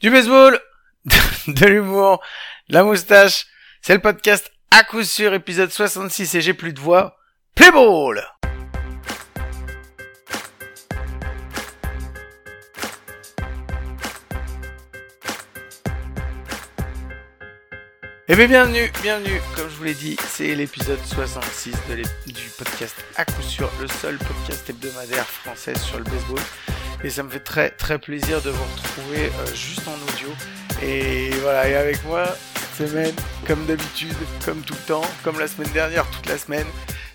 Du baseball, de l'humour, de la moustache, c'est le podcast à coup sûr épisode 66 et j'ai plus de voix. Play ball Eh bien bienvenue, bienvenue, comme je vous l'ai dit, c'est l'épisode 66 de l'ép- du podcast à coup sûr, le seul podcast hebdomadaire français sur le baseball. Et ça me fait très très plaisir de vous retrouver euh, juste en audio. Et voilà, et avec moi, cette semaine, comme d'habitude, comme tout le temps, comme la semaine dernière, toute la semaine,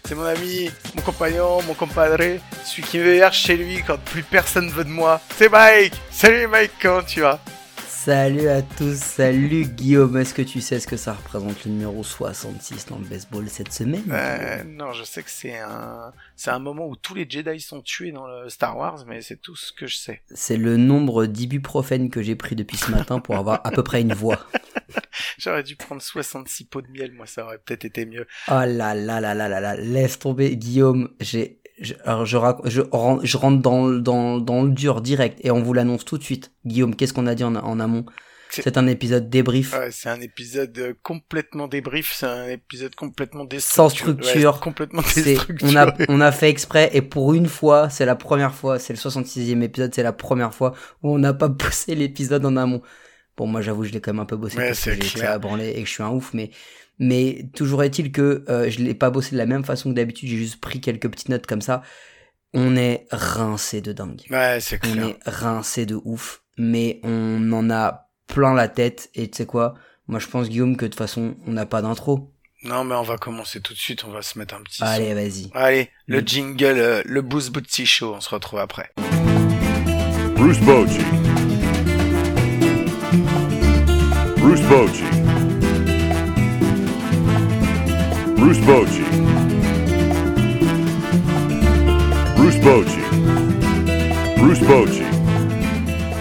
c'est mon ami, mon compagnon, mon compadre, celui qui me héberge chez lui quand plus personne veut de moi. C'est Mike Salut Mike, comment tu vas? Salut à tous, salut Guillaume, est-ce que tu sais ce que ça représente le numéro 66 dans le baseball cette semaine? Euh, non, je sais que c'est un, c'est un moment où tous les Jedi sont tués dans le Star Wars, mais c'est tout ce que je sais. C'est le nombre d'ibuprofène que j'ai pris depuis ce matin pour avoir à peu près une voix. J'aurais dû prendre 66 pots de miel, moi, ça aurait peut-être été mieux. Oh là là là là là là, laisse tomber Guillaume, j'ai... Je, alors je, je, je rentre dans, le- dans, dans le dur direct et on vous l'annonce tout de suite. Guillaume, qu'est-ce qu'on a dit en, en amont? C'est- un épisode débrief. Ouais, c'est un épisode euh, complètement débrief, c'est un épisode complètement Sans destructuré. structure. Ouais, complètement déstructuré. on, a, on a fait exprès et pour une fois, c'est la première fois, c'est le 66e épisode, c'est la première fois où on n'a pas bossé l'épisode en amont. Bon, moi j'avoue, je l'ai quand même un peu bossé Ouais, parce que j'ai à branler et que je suis un ouf, mais, mais toujours est-il que euh, je l'ai pas bossé de la même façon que d'habitude, j'ai juste pris quelques petites notes comme ça. On est rincé de dingue. Ouais, c'est On clair. est rincé de ouf, mais on en a plein la tête et tu sais quoi? Moi je pense Guillaume que de toute façon, on n'a pas d'intro. Non, mais on va commencer tout de suite, on va se mettre un petit. Allez, vas-y. Allez, le Mm. jingle, euh, le Boost Bootsy Show, on se retrouve après. Bruce. Bruce Bochy. Bruce Bochy. Bruce Bochy. Bruce Bochy.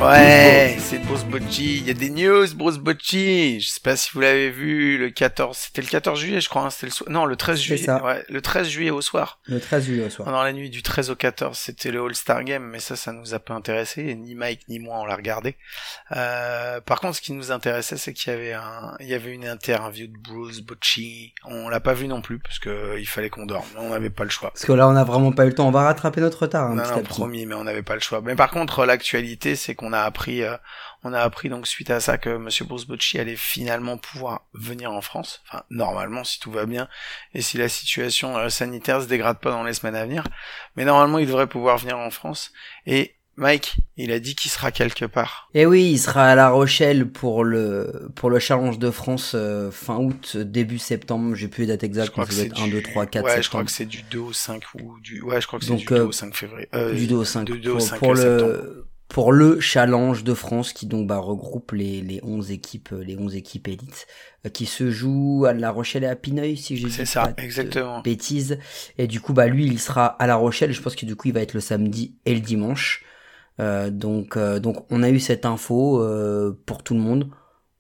Ouais, c'est Bruce Bocci. Il y a des news, Bruce Bocci. Je sais pas si vous l'avez vu, le 14, c'était le 14 juillet, je crois, hein, c'était le soir. Non, le 13 C'est juillet. ça. Ouais, le 13 juillet au soir. Le 13 juillet au soir. Pendant la nuit du 13 au 14, c'était le All-Star Game, mais ça, ça nous a pas intéressé. Ni Mike ni moi, on l'a regardé. Euh, par contre, ce qui nous intéressait, c'est qu'il y avait un, il y avait une interview de Bruce Bocci. On l'a pas vu non plus, parce que il fallait qu'on dorme. On n'avait pas le choix. Parce que là, on a vraiment pas eu le temps. On va rattraper notre retard, hein, Non, non, promis, mais on n'avait pas le choix. Mais par contre, l'actualité, c'est qu'on a appris, euh, on a appris donc suite à ça que Monsieur Bruce Bocci allait finalement pouvoir venir en France. Enfin, normalement, si tout va bien et si la situation euh, sanitaire se dégrade pas dans les semaines à venir. Mais normalement, il devrait pouvoir venir en France. Et Mike, il a dit qu'il sera quelque part. Et oui, il sera à La Rochelle pour le pour le Challenge de France euh, fin août, début septembre. J'ai plus les dates Je exactes, crois mais que c'est être 1, du... 2, 3, 4 ouais, septembre. je crois que c'est du 2 au 5 ou du... Ouais, je crois que c'est du 2 euh, au 5 février. Euh, du 2 au 5 du 2 au pour, 5 pour septembre. Pour le challenge de France qui donc bah, regroupe les, les 11 équipes euh, les 11 équipes élites euh, qui se jouent à La Rochelle et à Pineuil si j'ai C'est dit ça, pas de exactement. bêtises. Et du coup bah lui il sera à La Rochelle. Je pense que du coup il va être le samedi et le dimanche. Euh, donc euh, donc on a eu cette info euh, pour tout le monde.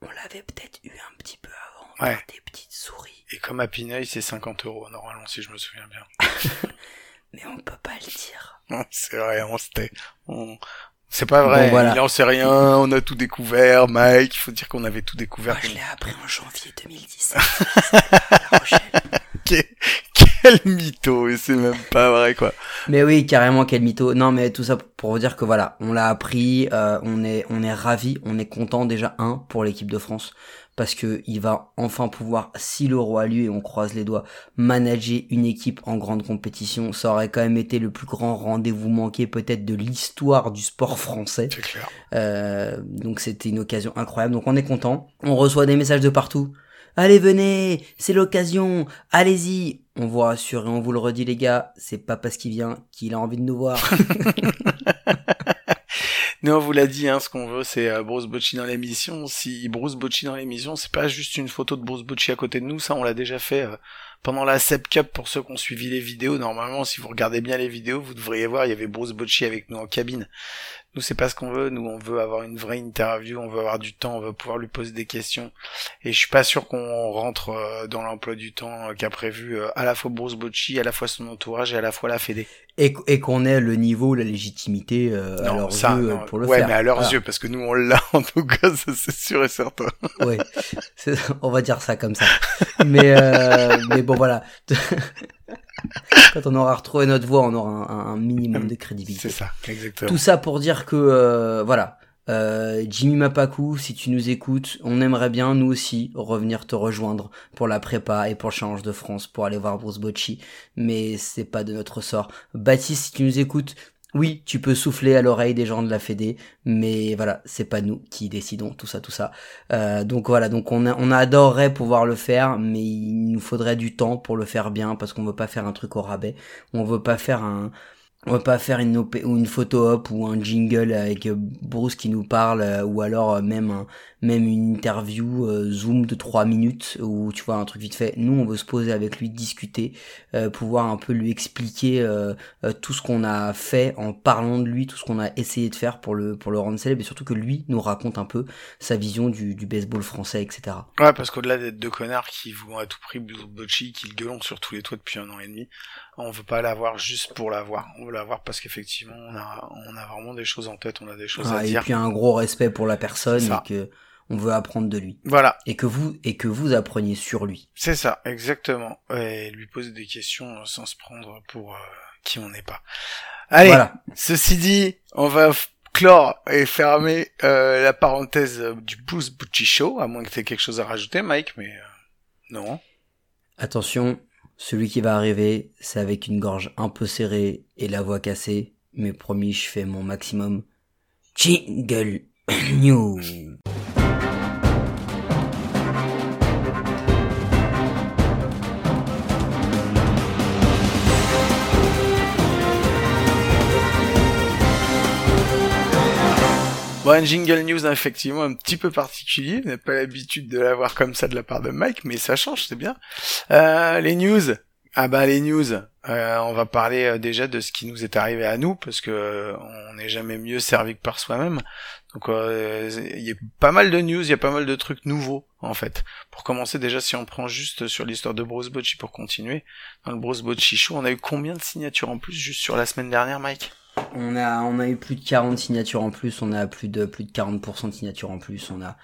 On l'avait peut-être eu un petit peu avant. Ouais. par des petites souris. Et comme à Pineuil, c'est 50 euros, normalement, si je me souviens bien. mais on peut pas le dire. C'est vrai, on s'était, on... c'est pas vrai, Bon, voilà. il en sait rien, on a tout découvert, Mike, il faut dire qu'on avait tout découvert. moi je l'ai appris en janvier 2017 à La Rochelle Quel, quel mytho, et c'est même pas vrai, quoi. Mais oui, carrément, quel mytho. Non, mais tout ça pour vous dire que voilà, on l'a appris, euh, on est, on est ravi, on est content déjà un pour l'équipe de France parce que il va enfin pouvoir, si le roi lui et on croise les doigts, manager une équipe en grande compétition. Ça aurait quand même été le plus grand rendez-vous manqué peut-être de l'histoire du sport français. Clair. Euh, donc c'était une occasion incroyable. Donc on est content. On reçoit des messages de partout. Allez venez, c'est l'occasion. Allez-y. On vous rassure et on vous le redit les gars, c'est pas parce qu'il vient qu'il a envie de nous voir. Nous, on vous l'a dit, hein, ce qu'on veut, c'est euh, Bruce Bocci dans l'émission. Si Bruce Bocci dans l'émission, c'est pas juste une photo de Bruce Bocci à côté de nous, ça, on l'a déjà fait euh, pendant la Sep Cup pour ceux qui ont suivi les vidéos. Normalement, si vous regardez bien les vidéos, vous devriez voir, il y avait Bruce Bocci avec nous en cabine. Nous, c'est pas ce qu'on veut. Nous, on veut avoir une vraie interview, on veut avoir du temps, on veut pouvoir lui poser des questions. Et je suis pas sûr qu'on rentre euh, dans l'emploi du temps euh, qu'a prévu euh, à la fois Bruce Bocci, à la fois son entourage et à la fois la Fédé. Et, et qu'on ait le niveau, la légitimité euh, à leurs ça, yeux non. pour le ouais, faire. mais à leurs Voilà. yeux, parce que nous, on l'a en tout cas, c'est sûr et certain. Ouais, on va dire ça comme ça. Mais euh, mais bon voilà. Quand on aura retrouvé notre voix, on aura un, un minimum de crédibilité. C'est ça, exactement. Tout ça pour dire que euh, voilà, euh, Jimmy Mapaku, si tu nous écoutes, on aimerait bien nous aussi revenir te rejoindre pour la prépa et pour le Challenge de France pour aller voir Bruce Bocci, mais c'est pas de notre sort. Baptiste, si tu nous écoutes, oui, tu peux souffler à l'oreille des gens de la Fédé, mais voilà, c'est pas nous qui décidons tout ça, tout ça. Euh, donc voilà, donc on, a- on adorerait pouvoir le faire, mais il nous faudrait du temps pour le faire bien parce qu'on veut pas faire un truc au rabais. On veut pas faire un, on va pas faire une, op- ou une photo op ou un jingle avec euh, Bruce qui nous parle euh, ou alors euh, même un- même une interview zoom de 3 minutes ou tu vois un truc vite fait. Nous on veut se poser avec lui, discuter, pouvoir un peu lui expliquer tout ce qu'on a fait en parlant de lui, tout ce qu'on a essayé de faire pour le pour le rendre célèbre et surtout que lui nous raconte un peu sa vision du, baseball français etc. Ouais, parce qu'au-delà d'être deux connards qui vont à tout prix Bocci, qui le gueulent sur tous les toits depuis un an et demi, on veut pas l'avoir juste pour l'avoir. L'avoir parce qu'effectivement, on a, on a vraiment des choses en tête, on a des choses à et dire. puis un gros respect pour la personne et que on veut apprendre de lui Voilà, et que vous et que vous appreniez sur lui. c'est ça, exactement. Et lui poser des questions euh, sans se prendre pour euh, qui on n'est pas. Allez, Voilà. ceci dit, on va clore et fermer euh, la parenthèse du Bruce Bocci Show, à moins que tu aies quelque chose à rajouter, Mike, mais euh, non. Attention, celui qui va arriver, c'est avec une gorge un peu serrée et la voix cassée, mais promis, je fais mon maximum. Jingle News. Bon, un jingle news effectivement un petit peu particulier. On n'a pas l'habitude de l'avoir comme ça de la part de Mike, mais ça change, c'est bien. Euh, les news. Ah ben les news. Euh, on va parler euh, déjà de ce qui nous est arrivé à nous parce que euh, on n'est jamais mieux servi que par soi-même. Donc euh, il y a pas mal de news, il y a pas mal de trucs nouveaux en fait. Pour commencer déjà, si on prend juste sur l'histoire de Bruce Bocci pour continuer, dans le Bruce Bocci Show, on a eu combien de signatures en plus juste sur la semaine dernière, Mike? On a, on a eu plus de 40 signatures en plus, on a plus de, plus de 40% de signatures en plus, on a,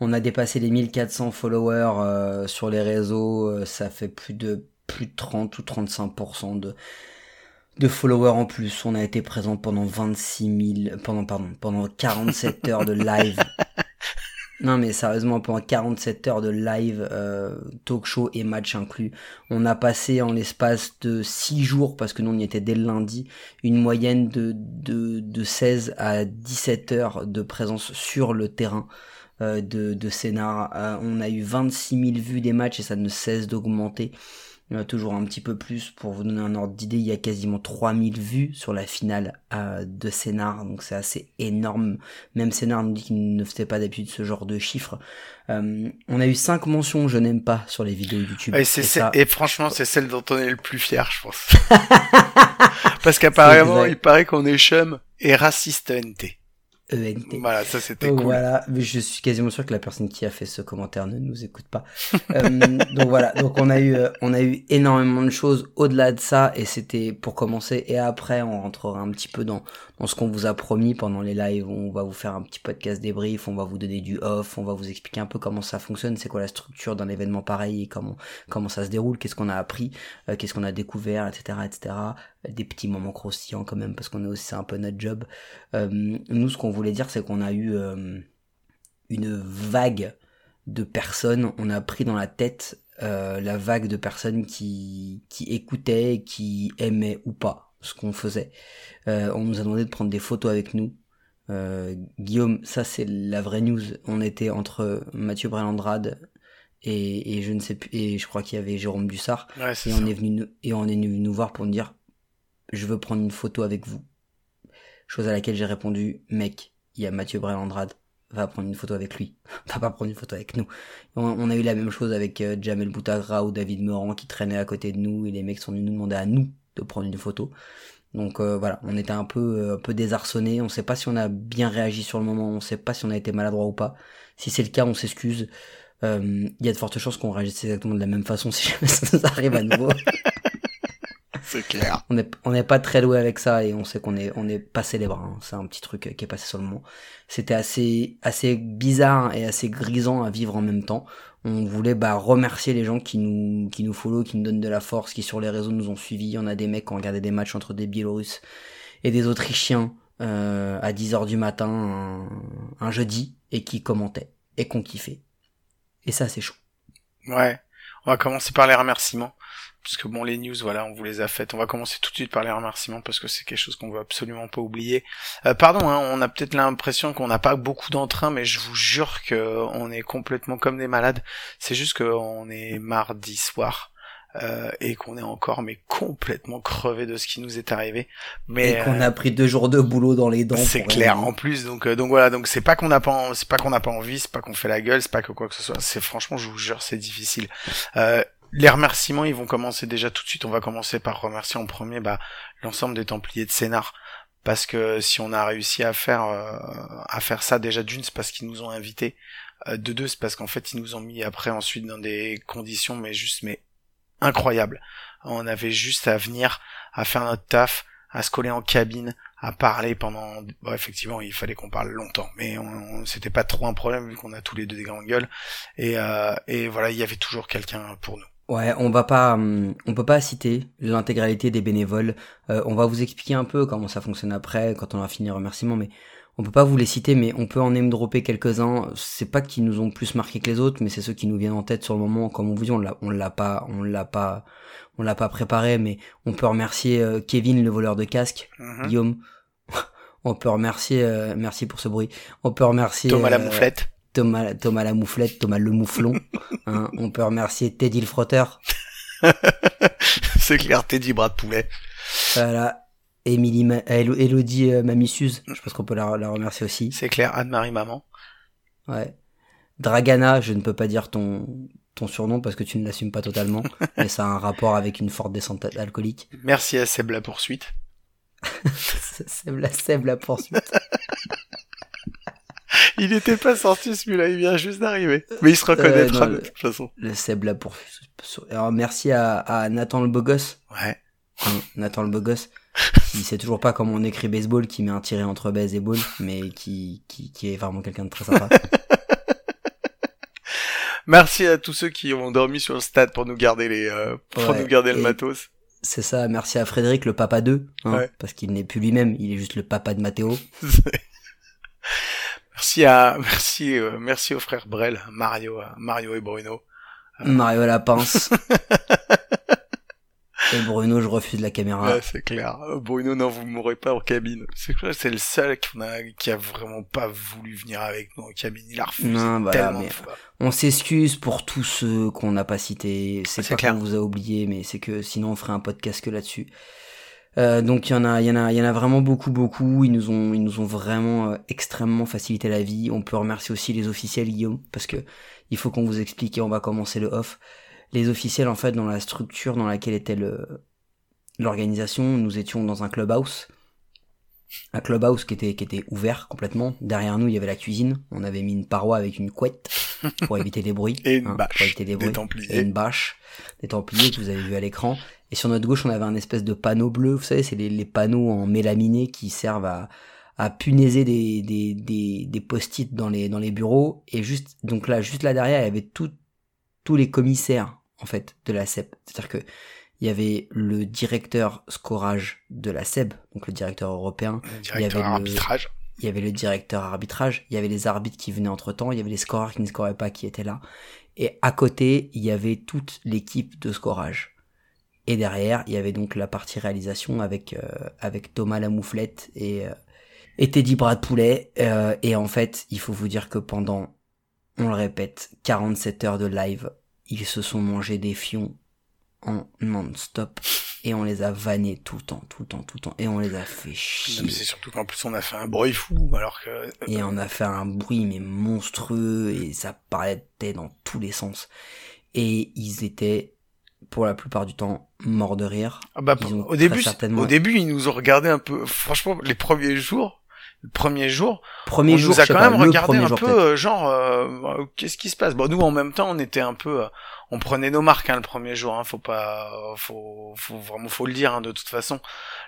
on a dépassé les 1400 followers euh, sur les réseaux, euh, ça fait plus de, plus de 30 ou 35% de, de followers en plus. On a été présent pendant 26 000, pendant, pardon, pendant 47 heures de live. Non mais sérieusement, pendant 47 heures de live, euh, talk show et match inclus, on a passé en l'espace de 6 jours, parce que nous on y était dès le lundi, une moyenne de, de, de 16 à 17 heures de présence sur le terrain euh, de, de Sénart. Euh, on a eu 26 000 vues des matchs et ça ne cesse d'augmenter. Euh, toujours un petit peu plus pour vous donner un ordre d'idée, il y a quasiment 3000 vues sur la finale euh, de Sénart, donc c'est assez énorme. Même Sénart nous dit qu'il ne faisait pas d'habitude ce genre de chiffres. Euh, on a eu 5 mentions je n'aime pas sur les vidéos YouTube. Et, Et c'est- ça- et franchement, c'est celle dont on est le plus fier, je pense. Parce qu'apparemment, il paraît qu'on est chum et raciste NT. ENT. Voilà, ça c'était cool. voilà, mais je suis quasiment sûr que la personne qui a fait ce commentaire ne nous écoute pas. Euh, donc voilà, donc on a eu, euh, on a eu énormément de choses au-delà de ça, et c'était pour commencer. Et après, on rentrera un petit peu dans dans ce qu'on vous a promis pendant les lives. On va vous faire un petit podcast débrief, on va vous donner du off, on va vous expliquer un peu comment ça fonctionne, c'est quoi la structure d'un événement pareil, et comment comment ça se déroule, qu'est-ce qu'on a appris, euh, qu'est-ce qu'on a découvert, etc., etc. Des petits moments croustillants quand même, parce qu'on est aussi un peu notre job. Euh, nous, ce qu'on voulait dire, c'est qu'on a eu euh, une vague de personnes. On a pris dans la tête euh, la vague de personnes qui, qui écoutaient, qui aimaient ou pas ce qu'on faisait. On nous a demandé de prendre des photos avec nous. Guillaume, ça c'est la vraie news. On était entre Mathieu Brelandrade et, et je ne sais plus, et je crois qu'il y avait Jérôme Dussard. Ouais, Et ça. on est venu nous, et on est venu nous voir pour nous dire je veux prendre une photo avec vous. Chose à laquelle j'ai répondu mec, il y a Mathieu Brelandrade va prendre une photo avec lui, va pas prendre une photo avec nous. On, on a eu la même chose avec euh, Jamel Boutagra ou David Meurant qui traînaient à côté de nous et les mecs sont venus nous demander à nous de prendre une photo. Donc euh, voilà, on était un peu euh, un peu désarçonné, on sait pas si on a bien réagi sur le moment, on sait pas si on a été maladroit ou pas. Si c'est le cas, on s'excuse. Euh, Il y a de fortes chances qu'on réagisse exactement de la même façon si jamais ça nous arrive à nouveau. C'est clair. on est on n'est pas très doué avec ça et on sait qu'on est on est passé les bras. hein. C'est un petit truc qui est passé sur le moment. C'était assez assez bizarre et assez grisant à vivre en même temps. On voulait bah remercier les gens qui nous qui nous follow, qui nous donnent de la force, qui sur les réseaux nous ont suivis. On a des mecs qui ont regardé des matchs entre des Biélorusses et des Autrichiens euh, à 10h du matin un, un jeudi et qui commentaient et qu'on kiffait. Et ça c'est chaud. Ouais. On va commencer par les remerciements. Parce que bon, les news, voilà, on vous les a faites. On va commencer tout de suite par les remerciements parce que c'est quelque chose qu'on veut absolument pas oublier. Euh, pardon, hein, on a peut-être l'impression qu'on n'a pas beaucoup d'entrain, mais je vous jure que on est complètement comme des malades. C'est juste qu'on est mardi soir. euh, et qu'on est encore mais complètement crevé de ce qui nous est arrivé. Mais et qu'on euh, a pris deux jours de boulot dans les dents. c'est clair en plus donc euh, donc voilà donc c'est pas qu'on n'a pas c'est pas qu'on n'a pas envie c'est pas qu'on fait la gueule c'est pas que quoi que ce soit c'est franchement je vous jure c'est difficile euh, les remerciements ils vont commencer déjà tout de suite. On va commencer par remercier en premier bah l'ensemble des Templiers de Sénart. Parce que si on a réussi à faire euh, à faire ça déjà d'une c'est parce qu'ils nous ont invités. Euh, de deux c'est parce qu'en fait ils nous ont mis après ensuite dans des conditions mais juste mais incroyables. On avait juste à venir à faire notre taf à se coller en cabine à parler pendant effectivement il fallait qu'on parle longtemps. Mais on, on- c'était pas trop un problème vu qu'on a tous les deux des grandes gueules. Et euh, et voilà il y avait toujours quelqu'un pour nous Ouais, on va pas, hum, on peut pas citer l'intégralité des bénévoles. Euh, on va vous expliquer un peu comment ça fonctionne après, quand on a fini les remerciements, mais on peut pas vous les citer, mais on peut en name dropper quelques-uns. C'est pas qu'ils nous ont plus marqué que les autres, mais c'est ceux qui nous viennent en tête sur le moment. Comme on vous dit, on l'a, on l'a pas, on l'a pas, on l'a pas préparé, mais on peut remercier euh, Kevin, le voleur de casque, Mhm. Guillaume. on peut remercier, euh, merci pour ce bruit. On peut remercier Thomas la euh, mouflette Thomas, Thomas la mouflette, Thomas le mouflon. hein. On peut remercier Teddy le frotteur. c'est clair Teddy bras de poulet Voilà. Émilie, Ma- Élo- Élodie euh, Mamie Suze, je pense qu'on peut la, la remercier aussi. c'est clair Anne-Marie maman Ouais. Dragana, je ne peux pas dire ton, ton surnom parce que tu ne l'assumes pas totalement, mais ça a un rapport avec une forte descente alcoolique. merci à Seb la poursuite Seb la, Seb la poursuite. il était pas sorti celui-là il vient juste d'arriver mais il se reconnaîtra Euh, non, de toute façon Le Seb la poursuite. Alors merci à, à Nathan le beau gosse. ouais Nathan le beau gosse. Il sait toujours pas comment on écrit baseball, qui met un tiré entre baise et ball, mais qui, qui, qui est vraiment quelqu'un de très sympa. merci à tous ceux qui ont dormi sur le stade pour nous garder les euh, pour Ouais, nous garder le matos C'est ça, merci à Frédéric, le papa 2, hein, Ouais. parce qu'il n'est plus lui-même, il est juste le papa de Mathéo. Merci à merci euh, merci aux frères Brel, Mario, euh, Mario et Bruno. Mario à la pince. et Bruno, je refuse la caméra. Ouais, c'est clair. Euh, Bruno, non, vous mourrez pas en cabine. C'est que c'est le seul qu'on a, qui a vraiment pas voulu venir avec nous en cabine. Il a refusé Non, voilà, tellement mais- de fois. On s'excuse pour tous ceux qu'on n'a pas cités. C'est pas clair. qu'on vous a oublié, mais c'est que sinon on ferait un podcast que là-dessus. Euh, donc il y en a, il y en a, il y en a vraiment beaucoup, beaucoup. Ils nous ont, ils nous ont vraiment euh, extrêmement facilité la vie. On peut remercier aussi les officiels Guillaume, parce que il faut qu'on vous explique et on va commencer le off. Les officiels en fait dans la structure dans laquelle était le l'organisation, nous étions dans un clubhouse. Un clubhouse qui était, qui était ouvert complètement. Derrière nous, il y avait la cuisine. On avait mis une paroi avec une couette pour éviter les bruits. Et une hein, bâche pour éviter les des bruits. Templiers. Et une bâche des Templiers que vous avez vu à l'écran. Et sur notre gauche, on avait un espèce de panneau bleu. Vous savez, c'est les, les panneaux en mélaminé qui servent à, à punaiser des, des, des, des post-it dans les, dans les bureaux. Et juste, donc là, juste là derrière, il y avait tout, tous les commissaires, en fait, de la CEP. C'est-à-dire que, il y avait le directeur scorage de la SEB, donc le directeur européen, Le il y directeur avait le- arbitrage. il y avait le directeur arbitrage, il y avait les arbitres qui venaient entre temps, il y avait les scoreurs qui ne scoraient pas qui étaient là. Et à côté, il y avait toute l'équipe de scorage. Et derrière, il y avait donc la partie réalisation avec, euh, avec Thomas Lamouflette et, euh, et Teddy Bras de Poulet. Euh, et en fait, il faut vous dire que pendant, on le répète, 47 heures de live, ils se sont mangés des fions en non-stop. Et on les a vannés tout le temps, tout le temps, tout le temps. Et on les a fait chier. mais C'est surtout qu'en plus on a fait un bruit fou, alors que. Et on a fait un bruit mais monstrueux et ça parlait dans tous les sens. Et ils étaient, pour la plupart du temps, morts de rire. Ah bah, Ils ont au début, certainement- au début, ils nous ont regardé un peu. Franchement, les premiers jours, le premier jour, Premier on jour, nous a quand pas, même regardé un jour, peu, euh, genre, euh, qu'est-ce qui se passe? Bon, nous, en même temps, on était un peu, euh, on prenait nos marques hein, le premier jour. Hein, faut pas, faut, faut vraiment, faut le dire. hein, de toute façon,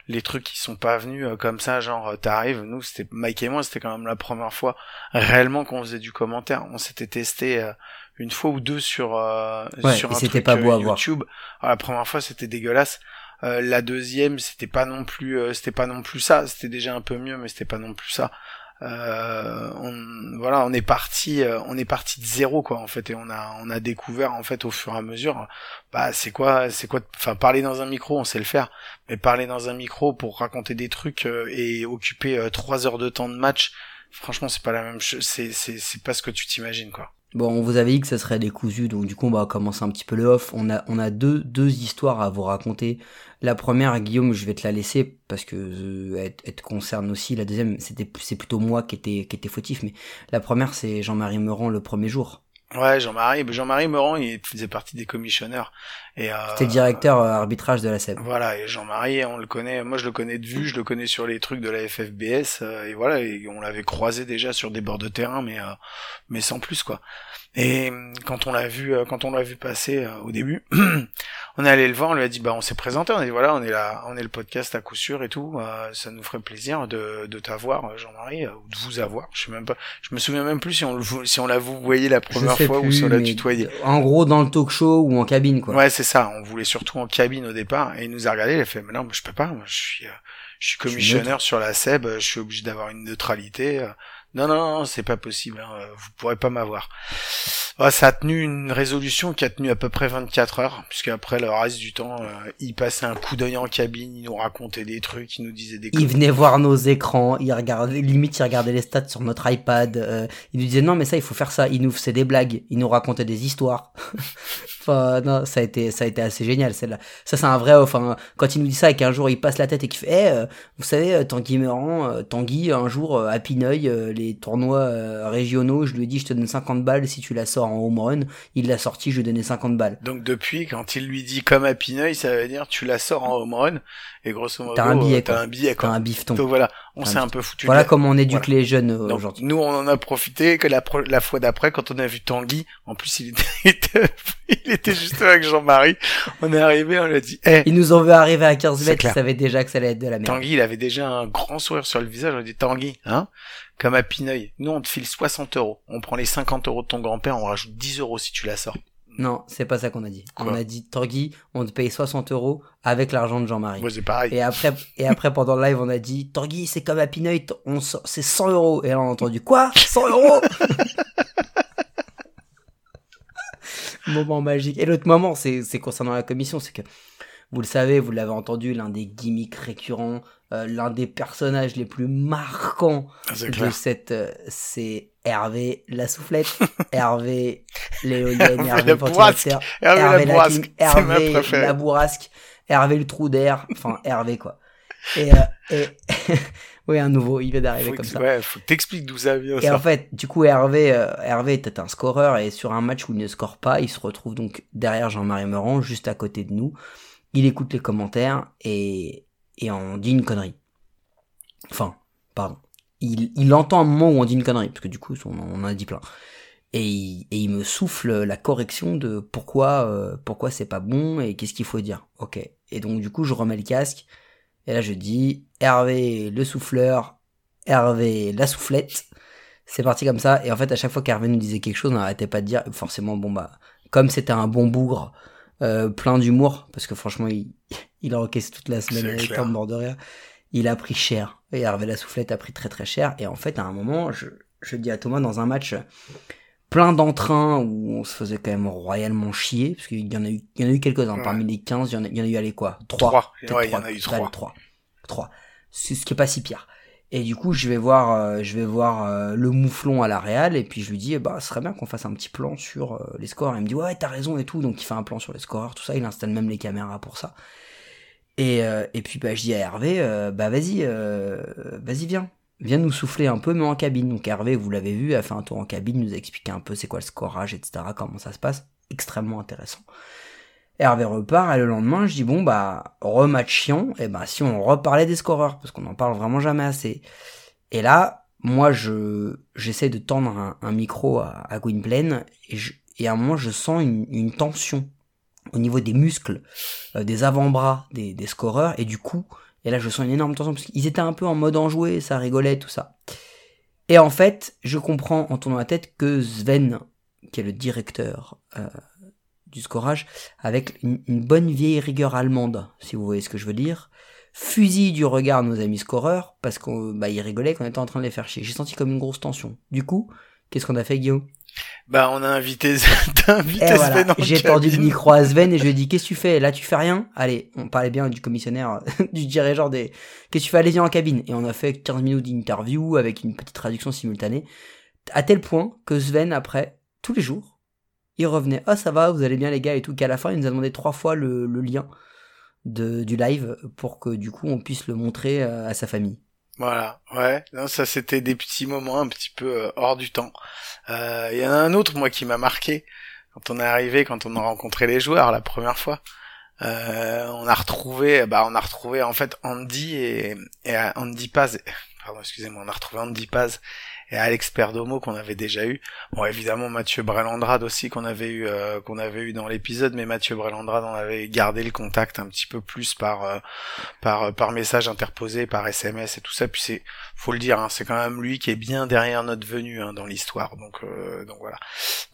les trucs qui sont pas venus comme ça, genre, t'arrives. Nous, c'était Mike et moi, c'était quand même la première fois réellement qu'on faisait du commentaire. On s'était testé. Une fois ou deux sur euh, Ouais, sur et un c'était truc pas beau euh, à. YouTube. Alors, la première fois c'était dégueulasse. Euh, la deuxième c'était pas non plus euh, c'était pas non plus ça. C'était déjà un peu mieux mais c'était pas non plus ça. Euh, on, voilà, on est parti, euh, on est parti de zéro quoi en fait et on a on a découvert en fait au fur et à mesure, bah c'est quoi, c'est quoi, enfin parler dans un micro on sait le faire, mais parler dans un micro pour raconter des trucs euh, et occuper trois heures de temps de match, franchement c'est pas la même chose, c'est c'est c'est pas ce que tu t'imagines quoi. Bon, on vous avait dit que ça serait décousu, donc du coup, on va commencer un petit peu le off. On a, on a deux, deux histoires à vous raconter. La première, Guillaume, je vais te la laisser parce que euh, elle, te concerne aussi. La deuxième, c'était, c'est plutôt moi qui était, qui était fautif, mais la première, c'est Jean-Marie Meurant le premier jour. Ouais, Jean-Marie, Jean-Marie Meurant, il faisait partie des commissionneurs. Et, euh, C'était directeur euh, arbitrage de la SEB. Voilà, et Jean-Marie, on le connaît, moi je le connais de vue, je le connais sur les trucs de la FFBS, euh, et voilà, et on l'avait croisé déjà sur des bords de terrain, mais, euh, mais sans plus, quoi. Et quand on l'a vu, quand on l'a vu passer euh, au début, on est allé le voir, on lui a dit, bah on s'est présenté, on a dit, voilà, on est là, on est le podcast à coup sûr et tout, euh, ça nous ferait plaisir de, de t'avoir, Jean-Marie, ou de vous avoir, je sais même pas, je me souviens même plus si on, si on l'a vous voyé la première fois ou plus, si on l'a tutoyé. En gros, dans le talk show ou en cabine, quoi. Ouais, c'est ça. On voulait surtout en cabine au départ, et il nous a regardé. Il a fait, mais non, mais je peux pas. Moi, je suis, euh, je suis commissionneur sur la SEB. euh, Je suis obligé d'avoir une neutralité. euh. Non, non, non, c'est pas possible. Hein, euh, vous pourrez pas m'avoir. Ça a tenu une résolution qui a tenu à peu près 24 heures, puisque après le reste du temps, euh, il passait un coup d'œil en cabine, il nous racontait des trucs, il nous disait des. Il venait voir nos écrans, il regardait, limite il regardait les stats sur notre iPad, euh, il nous disait non mais ça il faut faire ça, il nous faisait des blagues, il nous racontait des histoires. enfin non, ça a été ça a été assez génial celle-là. Ça c'est un vrai enfin quand il nous dit ça et qu'un jour il passe la tête et qu'il fait eh, euh, vous savez euh, Tanguy Meurant, euh, Tanguy un jour euh, à Pineuil euh, les tournois euh, régionaux, je lui ai dit je te donne 50 balles si tu la sors en home run, il l'a sorti, je lui ai donné 50 balles. Donc depuis, quand il lui dit comme à Pineuil, ça veut dire tu la sors en home run, et grosso modo, T'as un billet, t'as un billet, T'as un bifton. Donc voilà, on s'est un peu foutu. Voilà comment on éduque Voilà. les jeunes euh, aujourd'hui. nous, on en a profité que la, pro- la fois d'après, quand on a vu Tanguy, en plus, il était, il était, juste avec Jean-Marie. On est arrivé, on lui a dit, eh, Ils nous ont vu arriver à 15 C'est mètres, ils savaient déjà que ça allait être de la merde. Tanguy, il avait déjà un grand sourire sur le visage. On lui a dit, Tanguy, hein, comme à Pineuil. Nous, on te file 60 euros. On prend les 50 euros de ton grand-père, on rajoute 10 euros si tu la sors. Non, c'est pas ça qu'on a dit. Quoi on a dit, Tanguy, on te paye 60 euros avec l'argent de Jean-Marie. Moi, c'est pareil. Et après, et après, pendant le live, on a dit, Tanguy, c'est comme à Pineuil, on sort- c'est 100 euros. Et là, on a entendu, quoi? 100 euros? moment magique. Et l'autre moment, c'est, c'est concernant la commission, c'est que, vous le savez, vous l'avez entendu, l'un des gimmicks récurrents, euh, l'un des personnages les plus marquants C'est de clair. cette, euh, c'est Hervé la soufflette, Hervé l'éolienne, Hervé Hervé Hervé la Hervé la bourrasque, Hervé la bourrasque, Hervé le trou d'air, enfin Hervé quoi. Et, euh, et oui, un nouveau, il vient d'arriver comme ça. Ouais, faut que t'expliques d'où ça vient, Et ça. en fait, du coup, Hervé, euh, Hervé était un scoreur et sur un match où il ne score pas, il se retrouve donc derrière Jean-Marie Meurant, juste à côté de nous. Il écoute les commentaires et, et on dit une connerie. Enfin, pardon. Il, il entend un moment où on dit une connerie, parce que du coup, on, en a dit plein. Et il, et il me souffle la correction de pourquoi, euh, pourquoi c'est pas bon et qu'est-ce qu'il faut dire. Ok. Et donc, du coup, je remets le casque. Et là, je dis Hervé le souffleur, Hervé la soufflette. C'est parti comme ça. Et en fait, à chaque fois qu'Hervé nous disait quelque chose, on n'arrêtait pas de dire forcément, bon bah, comme c'était un bon bougre, euh, plein d'humour, parce que franchement, il, il a encaissé toute la semaine avec mort de rire. Il a pris cher. Et Hervé la soufflette a pris très très cher. Et en fait, à un moment, je, je dis à Thomas dans un match plein d'entrain où on se faisait quand même royalement chier, parce qu'il y en a eu, il y en a eu quelques-uns. Ouais. Parmi les 15, il y en a, il y en a eu, allez quoi, 3. Trois. Peut-être Ouais, il y en a eu ce qui est pas si pire. Et du coup, je vais voir, euh, je vais voir euh, le mouflon à la Real, et puis je lui dis, bah, ce serait bien qu'on fasse un petit plan sur euh, les scores. Il me dit, ouais, t'as raison et tout. Donc, il fait un plan sur les scores, tout ça. Il installe même les caméras pour ça. Et, et puis bah, je dis à Hervé, bah vas-y, vas-y viens, viens nous souffler un peu, mais en cabine. Donc Hervé, vous l'avez vu, a fait un tour en cabine, nous a expliqué un peu c'est quoi le scorage, etc., comment ça se passe, extrêmement intéressant. Hervé repart et le lendemain je dis bon bah rematch chiant, et ben si on reparlait des scoreurs parce qu'on en parle vraiment jamais assez. Et là moi je j'essaie de tendre un, micro à, Gwynplaine et, à un moment je sens une, une tension au niveau des muscles, euh, des avant-bras des, des scoreurs et du coup et là je sens une énorme tension parce qu'ils étaient un peu en mode enjoué, ça rigolait tout ça. Et en fait je comprends en tournant la tête que Sven qui est le directeur euh, du scorage, avec une, une, bonne vieille rigueur allemande, si vous voyez ce que je veux dire, fusille du regard nos amis scoreurs, parce qu'on bah, ils rigolaient qu'on était en train de les faire chier. J'ai senti comme une grosse tension. Du coup, qu'est-ce qu'on a fait, Guillaume? Bah, on a invité, invité Et Sven voilà, en J'ai tendu le micro à Sven et je lui ai dit, qu'est-ce que tu fais? Là, tu fais rien? Allez, on parlait bien du commissionnaire, du dirigeant des... Qu'est-ce que tu fais? Allez, viens en cabine. Et on a fait 15 minutes d'interview avec une petite traduction simultanée, à tel point que Sven, après, tous les jours, il revenait, ah ça va, vous allez bien les gars et tout, qu'à la fin il nous a demandé trois fois le, le lien de, du live pour que du coup on puisse le montrer euh, à sa famille. Voilà, ouais. Non, ça c'était des petits moments un petit peu euh, hors du temps. Euh, Il y en a un autre moi qui m'a marqué quand on est arrivé, quand on a rencontré les joueurs la première fois. Euh, on a retrouvé, bah on a retrouvé en fait Andy et, et euh, Andy Paz. Pardon, excusez-moi, on a retrouvé Andy Paz et Alex Perdomo qu'on avait déjà eu. Bon, évidemment Mathieu Brelandrade aussi qu'on avait eu euh, qu'on avait eu dans l'épisode, mais Mathieu Brelandrade on avait gardé le contact un petit peu plus par euh, par euh, par message interposé, par SMS et tout ça. Puis c'est faut le dire, hein, c'est quand même lui qui est bien derrière notre venue hein, dans l'histoire. Donc euh, donc voilà.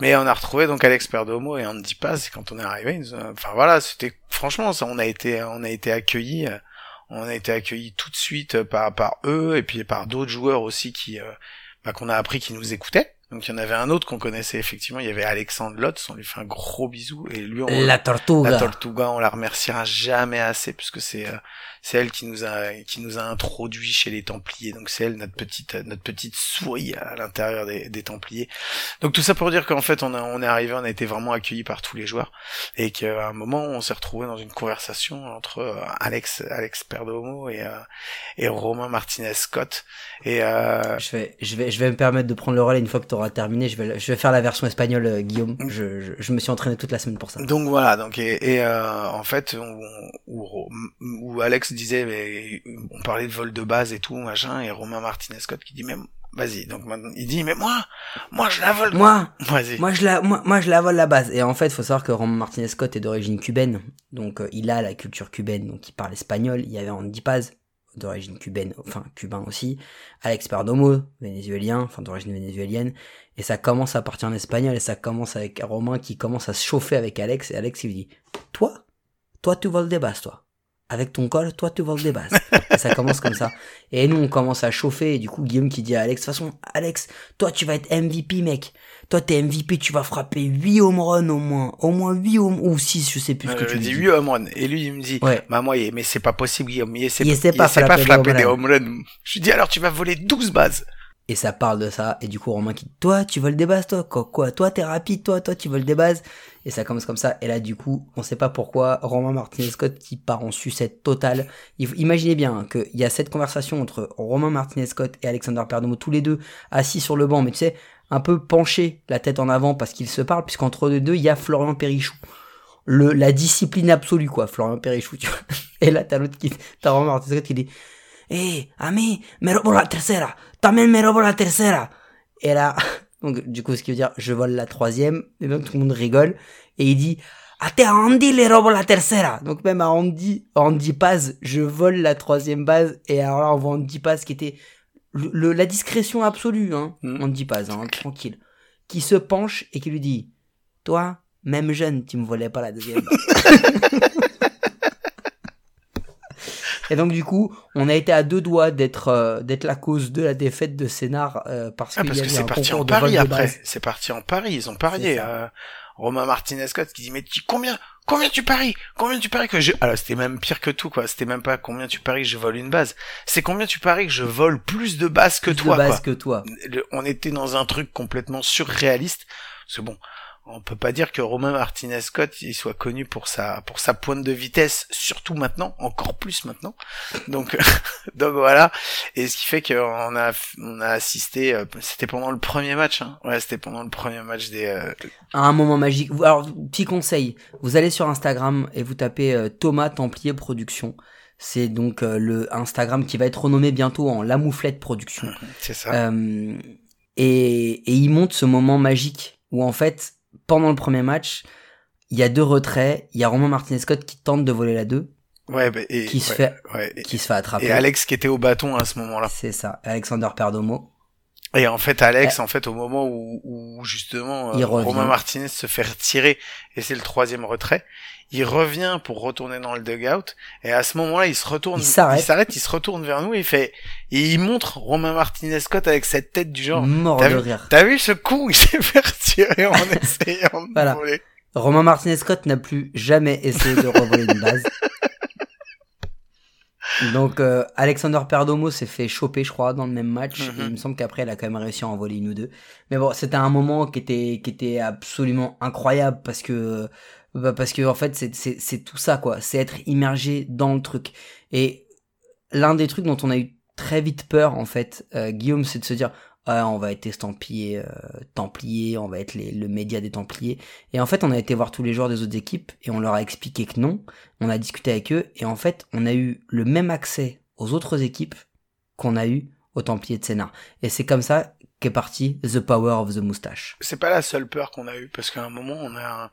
Mais on a retrouvé donc Alex Perdomo et Andy Paz et quand on est arrivé, enfin voilà, c'était franchement ça, on a été on a été accueillis. euh, on a été accueillis tout de suite par par eux et puis par d'autres joueurs aussi qui euh, bah, qu'on a appris qu'ils nous écoutaient. Donc il y en avait un autre qu'on connaissait effectivement, il y avait Alexandre Lotz, on lui fait un gros bisou et lui on La tortuga. la Tortuga, on la remerciera jamais assez puisque c'est euh, c'est elle qui nous a qui nous a introduit chez les Templiers. Donc c'est elle notre petite notre petite souris à l'intérieur des, des Templiers. Donc tout ça pour dire qu'en fait on a, on est arrivé, on a été vraiment accueillis par tous les joueurs et qu'à un moment on s'est retrouvé dans une conversation entre euh, Alex Alex Perdomo et euh, et Romain Martinez Scott et euh, Je vais, je vais, je vais me permettre de prendre le relais une fois que tu auras terminé. Je vais, je vais faire la version espagnole, euh, Guillaume. Je, je, je me suis entraîné toute la semaine pour ça. Donc voilà, donc et, et, euh, en fait où, où, où Alex disait mais on parlait de vol de base et tout machin et Romain Martinez Scott qui dit mais vas-y. Donc maintenant il dit mais moi moi je la vole. Moi, vas-y. moi je la, moi, moi je la vole la base. Et en fait, faut savoir que Roman Martinez Scott est d'origine cubaine, donc euh, il a la culture cubaine, donc il parle espagnol. Il y avait Andy Paz d'origine cubaine, enfin cubain aussi, Alex Perdomo, vénézuélien, enfin d'origine vénézuélienne, et ça commence à partir en espagnol. Et ça commence avec Romain qui commence à se chauffer avec Alex. Et Alex il lui dit, toi, toi tu voles des bases toi. Avec ton col, toi tu voles des bases. et ça commence comme ça. Et nous on commence à chauffer et du coup Guillaume qui dit à Alex, de toute façon Alex, toi tu vas être MVP mec. Toi t'es MVP, tu vas frapper 8 home runs au moins. Au moins 8 home, ou 6, je sais plus ce que Euh, tu je dis dis. oui home run et lui il me dit Ouais. bah moi il- mais c'est pas possible Guillaume il sait Il sait pas frapper des runs. home runs je lui dis alors tu vas voler 12 bases Et ça parle de ça. Et du coup, Romain qui dit, toi, tu voles des bases, toi, quoi, quoi, toi, t'es rapide, toi, toi, tu voles des bases. Et ça commence comme ça. Et là, du coup, on sait pas pourquoi, Romain Martinez Scott qui part en sucette totale. Imaginez bien hein, qu'il y a cette conversation entre Romain Martinez Scott et Alexander Perdomo, tous les deux assis sur le banc, mais tu sais, un peu penchés, la tête en avant parce qu'ils se parlent, puisqu'entre les deux, il y a Florian Perrichou. Le, la discipline absolue, quoi, Florian Perrichou, tu vois. Et là, t'as l'autre qui, t'as Romain Martinez Scott qui dit, eh, a mí me robo la tercera, también me robo la tercera. Et là, donc du coup, ce qui veut dire, je vole la troisième, et donc tout le monde rigole, et il dit, a te Andy le robo la tercera. Donc même à Andy, Andy Paz, je vole la troisième base, et alors là, on voit Andy Paz qui était le, le- la discrétion absolue, hein, Mm. Andy Paz, hein, tranquille, qui se penche et qui lui dit, toi, même jeune, tu me volais pas la deuxième base. Et donc du coup, on a été à deux doigts d'être euh, d'être la cause de la défaite de Sénard euh, parce ah, parce y que c'est parti en Paris après. c'est parti en Paris ils ont parié euh, Romain Martinez Scott qui dit mais tu, combien combien tu paries? Combien tu paries que je alors c'était même pire que tout quoi. C'était même pas combien tu paries que je vole une base. C'est combien tu paries que je vole plus de bases que Plus toi de que toi. Le- on était dans un truc complètement surréaliste. Parce que bon on peut pas dire que Romain Martinez Scott il soit connu pour sa pour sa pointe de vitesse, surtout maintenant, encore plus maintenant. Donc donc voilà. Et ce qui fait qu'on a on a assisté, euh, c'était pendant le premier match. Hein. Ouais, c'était pendant le premier match des. Euh, À un moment magique. Alors petit conseil, vous allez sur Instagram et vous tapez euh, Thomas Templier Production. C'est donc euh, le Instagram qui va être renommé bientôt en La Mouflette Production. c'est ça. Euh, et, et il montre ce moment magique où en fait, pendant le premier match, il y a deux retraits. Il y a Romain Martinez Scott qui tente de voler la 2, ouais, bah, et qui se ouais, fait ouais. Et, qui se fait attraper. et Alex qui était au bâton à ce moment-là. C'est ça, Alexander Perdomo. Et en fait, Alex, en fait, au moment où, où justement Il euh, revient. Romain Martinez se fait retirer, et c'est le troisième retrait, il revient pour retourner dans le dugout, et à ce moment-là, il se retourne, Il s'arrête. il se retourne vers nous, et il fait, et il montre Romain Martinez Scott avec cette tête du genre, mort de vu- rire. t'as vu ce coup, il s'est fait retirer en essayant de Voilà. voler. Romain Martinez Scott n'a plus jamais essayé de revoler une base. Donc euh, Alexander Perdomo s'est fait choper, je crois, dans le même match. Et il me semble qu'après, il a quand même réussi à en voler une ou deux. Mais bon, c'était un moment qui était qui était absolument incroyable parce que bah, parce que en fait, c'est tout ça quoi. C'est être immergé dans le truc. Et l'un des trucs dont on a eu très vite peur en fait, euh, Guillaume, c'est de se dire ah, on va être estampillé euh, Templiers, on va être les, le média des Templiers. Et en fait, on a été voir tous les joueurs des autres équipes et on leur a expliqué que non. On a discuté avec eux et en fait, on a eu le même accès aux autres équipes qu'on a eu aux Templiers de Sénart. Et c'est comme ça qu'est parti The Power of the Moustache. C'est pas la seule peur qu'on a eue, parce qu'à un moment, on a,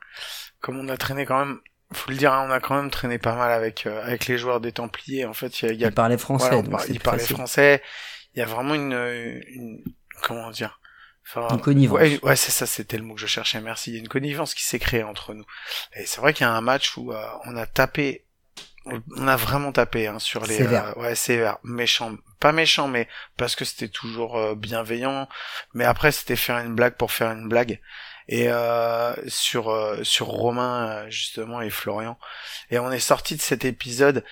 comme on a traîné quand même, faut le dire, hein, on a quand même traîné pas mal avec, euh, avec les joueurs des Templiers, en fait, il y a, y a Il parlait français, Voilà, on donc par- c'est il plus parlait facile. français. Il y a vraiment une, une comment dire, enfin, Une connivence. Ouais, ouais, c'est ça, c'était le mot que je cherchais. Merci. Il y a une connivence qui s'est créée entre nous. Et c'est vrai qu'il y a un match où euh, on a tapé, on a vraiment tapé hein, sur les, Sévère. euh, ouais, sévère, méchant, pas méchant, mais parce que c'était toujours euh, bienveillant. Mais après, c'était faire une blague pour faire une blague. Et euh, sur euh, sur Romain euh, justement et Florian. Et on est sorti de cet épisode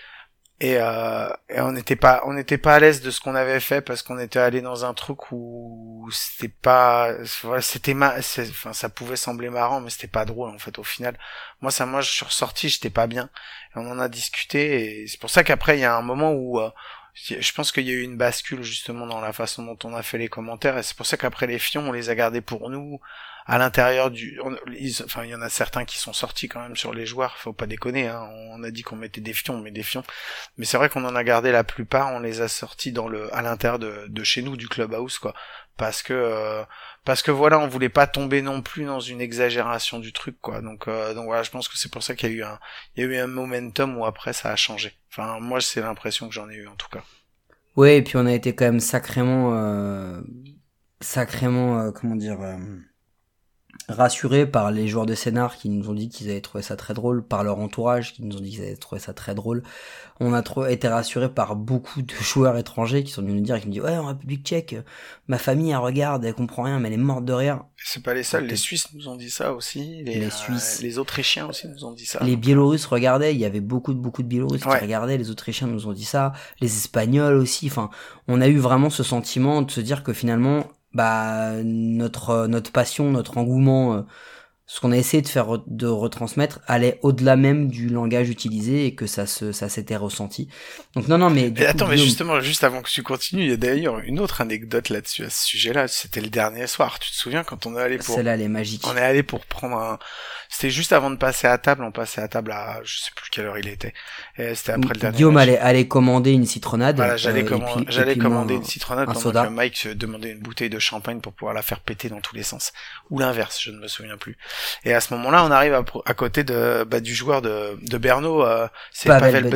et, euh, et on n'était pas on n'était pas à l'aise de ce qu'on avait fait parce qu'on était allé dans un truc où c'était pas voilà, c'était ma enfin ça pouvait sembler marrant mais c'était pas drôle en fait au final. Moi ça moi je suis ressorti j'étais pas bien. Et on en a discuté et c'est pour ça qu'après il y a un moment où euh, je pense qu'il y a eu une bascule justement dans la façon dont on a fait les commentaires et c'est pour ça qu'après les fions on les a gardés pour nous à l'intérieur du enfin il y en a certains qui sont sortis quand même sur les joueurs faut pas déconner hein. on a dit qu'on mettait des fions mais des fions. Mais c'est vrai qu'on en a gardé la plupart on les a sortis dans le à l'intérieur de, de chez nous du clubhouse quoi. Parce que euh, parce que voilà on voulait pas tomber non plus dans une exagération du truc quoi. Donc euh, donc voilà je pense que c'est pour ça qu'il y a eu un il y a eu un momentum où après ça a changé. Enfin moi c'est l'impression que j'en ai eu en tout cas. Ouais, et puis on a été quand même sacrément, euh, sacrément, euh, comment dire, euh, rassurés par les joueurs de scénar qui nous ont dit qu'ils avaient trouvé ça très drôle, par leur entourage qui nous ont dit qu'ils avaient trouvé ça très drôle. On a été rassurés par beaucoup de joueurs étrangers qui sont venus nous dire, qui me disent ouais en République Tchèque, ma famille elle regarde, elle comprend rien, mais elle est morte de rire. c'est pas les seuls les Suisses nous ont dit ça aussi les, Les euh, Suisses. les Autrichiens aussi nous ont dit ça Les Biélorusses regardaient, il y avait beaucoup de beaucoup de Biélorusses Ouais. qui regardaient, les Autrichiens nous ont dit ça, les Espagnols aussi. Enfin, on a eu vraiment ce sentiment de se dire que finalement, bah notre euh, notre passion, notre engouement, euh, ce qu'on a essayé de faire re- de retransmettre allait au-delà même du langage utilisé et que ça se ça s'était ressenti. Donc non non mais du Mais coup, attends, mais Guillaume- justement, juste avant que tu continues, il y a d'ailleurs une autre anecdote là-dessus, à ce sujet-là. C'était le dernier soir. Tu te souviens quand on est allé pour, celle-là elle est magique. on est allé pour prendre un, c'était juste avant de passer à table, on passait à table à, je sais plus quelle heure il était. Et c'était après le dernier Guillaume match. allait, allait commander une citronnade. Voilà, j'allais euh, commander, j'allais un- une citronnade un pendant soda. que Mike demandait une bouteille de champagne pour pouvoir la faire péter dans tous les sens. Ou l'inverse, je ne me souviens plus. Et à ce moment-là, on arrive à, côté de, bah, du joueur de, de Berno, euh, c'est Pavel Pavel.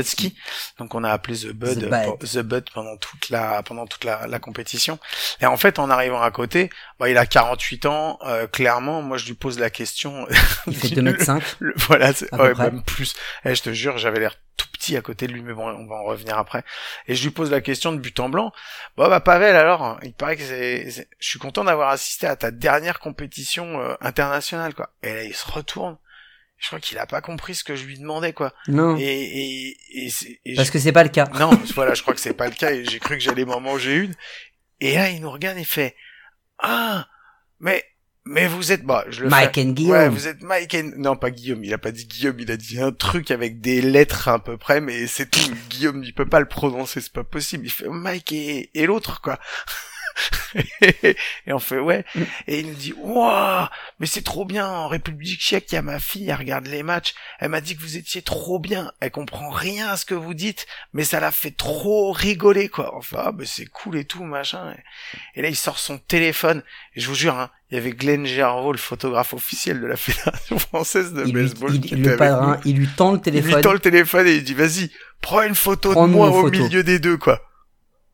Donc on a appelé The Bud, The euh, Bud. pour- The Bud pendant toute la, pendant toute la, la compétition. Et en fait, en arrivant à côté, bah, il a 48 ans, euh, clairement, moi je lui pose la question. Il fait 2 mètres 5. Le- voilà, ouais, même plus. Eh, je te jure, j'avais l'air tout à côté de lui, mais bon, on va en revenir après. Et je lui pose la question de but en blanc. Bon, bah, Pavel, alors, il paraît que c'est, je suis content d'avoir assisté à ta dernière compétition euh, internationale, quoi. Et là, il se retourne. Je crois qu'il a pas compris ce que je lui demandais, quoi. Non. Et, et, et, et Parce je- que c'est pas le cas. non, voilà, je crois que c'est pas le cas et j'ai cru que j'allais m'en manger une. Et là, il nous regarde et fait, ah, mais, mais vous êtes, bah, je le Mike fais. and Guillaume. Ouais, vous êtes Mike and... Non, pas Guillaume, il a pas dit Guillaume, il a dit un truc avec des lettres à peu près, mais c'est tout. Guillaume, il peut pas le prononcer, c'est pas possible. Il fait Mike et, et l'autre, quoi. et on fait ouais. Mm. Et il nous dit Waouh, mais c'est trop bien. En République tchèque, il y a ma fille, elle regarde les matchs. Elle m'a dit que vous étiez trop bien. Elle comprend rien à ce que vous dites, mais ça l'a fait trop rigoler, quoi. Enfin, ah, mais c'est cool et tout, machin. Et, et là, il sort son téléphone. Et je vous jure, hein, il y avait Glenn Gervaux, le photographe officiel de la Fédération française de Il lui, baseball. il- qui le était nous. il lui tend le Il lui téléphone. tend le téléphone et il dit Vas-y, prends une photo Prends de moi au photo. milieu des deux, quoi.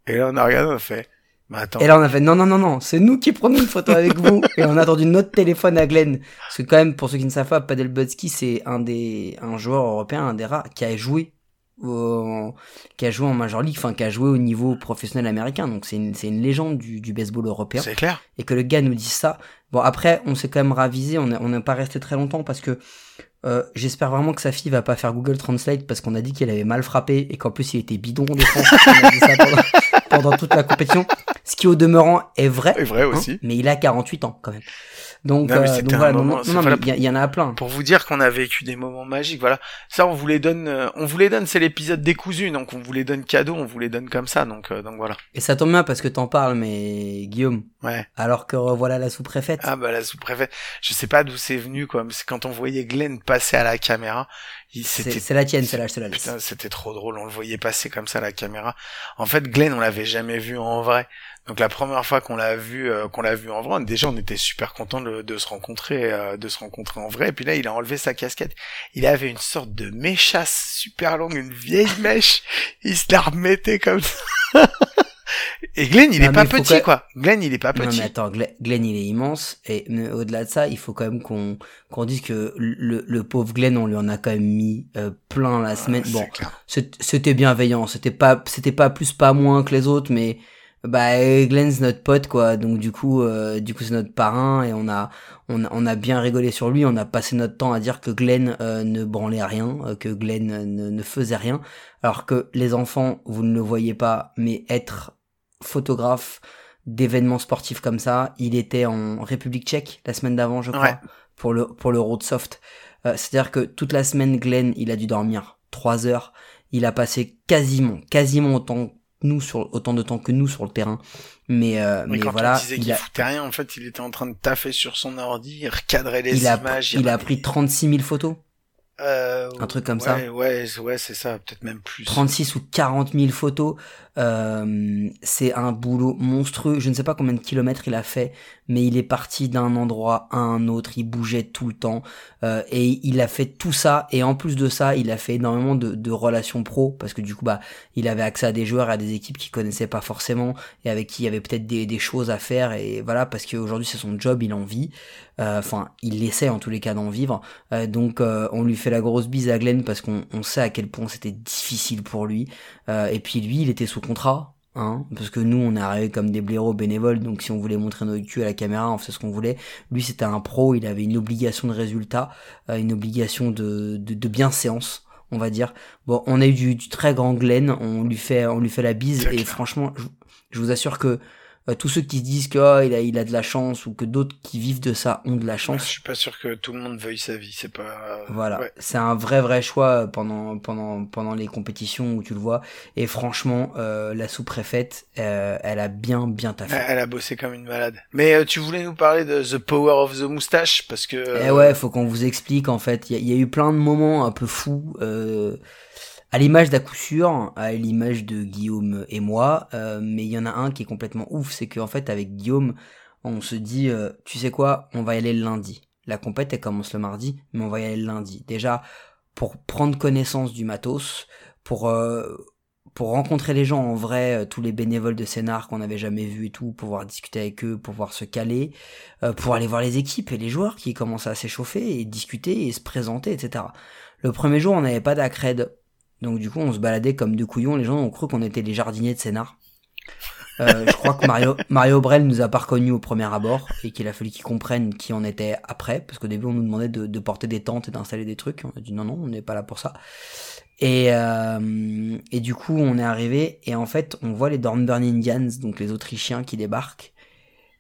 Et là, on a regardé, on a fait Mais attends. Et là, on a fait non, non, non, non, c'est nous qui prenons une photo avec vous. Et on a attendu notre téléphone à Glenn. Parce que quand même, pour ceux qui ne savent pas, Padel Butsky, c'est un des, un joueur européen, un des rares, qui a joué au- qui a joué en Major League, enfin, qui a joué au niveau professionnel américain. Donc, c'est une, c'est une légende du, du baseball européen. C'est clair. et que le gars nous dise ça. Bon, après, on s'est quand même ravisé, on n'est on pas resté très longtemps parce que euh, j'espère vraiment que sa fille va pas faire Google Translate parce qu'on a dit qu'elle avait mal frappé et qu'en plus il était bidon en défense. on a dit ça pendant, pendant toute la compétition. Ce qui au demeurant est vrai. C'est vrai hein, aussi. mais il a 48 ans quand même. Donc, Non, mais euh, donc voilà, il y, en a plein. Pour vous dire qu'on a vécu des moments magiques, voilà. Ça, on vous les donne, euh, on vous les donne, c'est l'épisode décousu, donc on vous les donne cadeau, on vous les donne comme ça, donc, euh, donc voilà. Et ça tombe bien parce que t'en parles, mais Guillaume, Ouais. alors que revoilà la sous-préfète. Ah bah la sous-préfète, je sais pas d'où c'est venu quoi, mais c'est quand on voyait Glenn passer à la caméra, c'est la tienne, celle-là, je te la laisse. Putain, c'était trop drôle, on le voyait passer comme ça à la caméra. En fait, Glenn, on l'avait jamais vu en vrai. Donc la première fois qu'on l'a vu, euh, qu'on l'a vu en vrai, déjà on était super content de, de se rencontrer, euh, de se rencontrer en vrai. Et puis là, il a enlevé sa casquette. Il avait une sorte de méchasse super longue, une vieille mèche. Il se la remettait comme ça. Et Glenn, il Non, est pas petit, que- quoi. Glenn, il est pas Non petit. mais attends, Glenn, il est immense et au-delà de ça, il faut quand même qu'on qu'on dise que le, le pauvre Glenn, on lui en a quand même mis euh, plein la semaine. Ah, bon, clair. c'est- c'était bienveillant, c'était pas c'était pas plus pas moins que les autres, mais bah Glenn c'est notre pote quoi, donc du coup euh, du coup c'est notre parrain et on a on a on a bien rigolé sur lui, on a passé notre temps à dire que Glenn euh, ne branlait rien, euh, que Glenn euh, ne, ne faisait rien, alors que les enfants vous ne le voyez pas, mais être photographe d'événements sportifs comme ça. Il était en République tchèque la semaine d'avant, je crois, Ouais. pour le pour le road soft. Euh, C'est-à-dire que toute la semaine, Glenn, il a dû dormir trois heures. Il a passé quasiment, quasiment autant nous sur autant de temps que nous sur le terrain. Mais euh, Mais mais quand voilà, on disait il qu'il a foutait rien, en fait, il était en train de taffer sur son ordi, il recadrait les il a images. il a pris 36 000 photos, Euh, un truc comme ouais, ça. Ouais, ouais, c'est ça, peut-être même plus. 36 ou 40 000 photos. Euh, c'est un boulot monstrueux. Je ne sais pas combien de kilomètres il a fait, mais il est parti d'un endroit à un autre. Il bougeait tout le temps. Euh, et il a fait tout ça. Et en plus de ça, il a fait énormément de, de relations pro. Parce que du coup, bah, il avait accès à des joueurs, à des équipes qu'il connaissait pas forcément. Et avec qui il y avait peut-être des, des choses à faire. Et voilà, parce qu'aujourd'hui, c'est son job, il en vit. Euh, Enfin, il essaie en tous les cas d'en vivre. Euh, donc, euh, on lui fait la grosse bise à Glenn parce qu'on on sait à quel point c'était difficile pour lui. Euh, et puis lui, il était sous contrat, hein, parce que nous, on est arrivé comme des blaireaux bénévoles, donc si on voulait montrer notre cul à la caméra, on faisait ce qu'on voulait. Lui, c'était un pro, il avait une obligation de résultat, euh, une obligation de, de, de bienséance, on va dire. Bon, on a eu du, du très grand Glenn, on lui fait, on lui fait la bise, et franchement, je, je vous assure que euh, tous ceux qui se disent que oh, il a, il a de la chance ou que d'autres qui vivent de ça ont de la Ouais, je chance. suis pas sûr que tout le monde veuille sa vie, c'est pas. Voilà, Ouais. c'est un vrai vrai choix pendant pendant pendant les compétitions où tu le vois. Et franchement, euh, la sous-préfète, euh, elle a bien bien taffé. Elle elle a bossé comme une malade. Mais euh, tu voulais nous parler de The Power of the Moustache parce que. Eh ouais, faut qu'on vous explique en fait. Il y, y a eu plein de moments un peu fous, euh, à l'image d'à coup sûr, à l'image de Guillaume et moi. euh, mais il y en a un qui est complètement ouf, c'est qu'en fait avec Guillaume, on se dit, euh, tu sais quoi, on va y aller le lundi. La compète elle commence le mardi, mais on va y aller le lundi. Déjà pour prendre connaissance du matos, pour euh, pour rencontrer les gens en vrai, tous les bénévoles de scénar qu'on n'avait jamais vus et tout, pouvoir discuter avec eux, pouvoir se caler, pour aller voir les équipes et les joueurs qui commencent à s'échauffer et discuter et se présenter, etc. Le premier jour, on n'avait pas d'accred, donc du coup, on se baladait comme deux couillons. Les gens ont cru qu'on était les jardiniers de scénar. Euh, je crois que Mario, Mario Brel nous a pas reconnus au premier abord et qu'il a fallu qu'ils comprennent qui on était après, parce qu'au début on nous demandait de, porter des tentes et d'installer des trucs. On a dit non non, on n'est pas là pour ça. Et, euh, et du coup on est arrivé et en fait on voit les Dornburn Indians, donc les Autrichiens qui débarquent.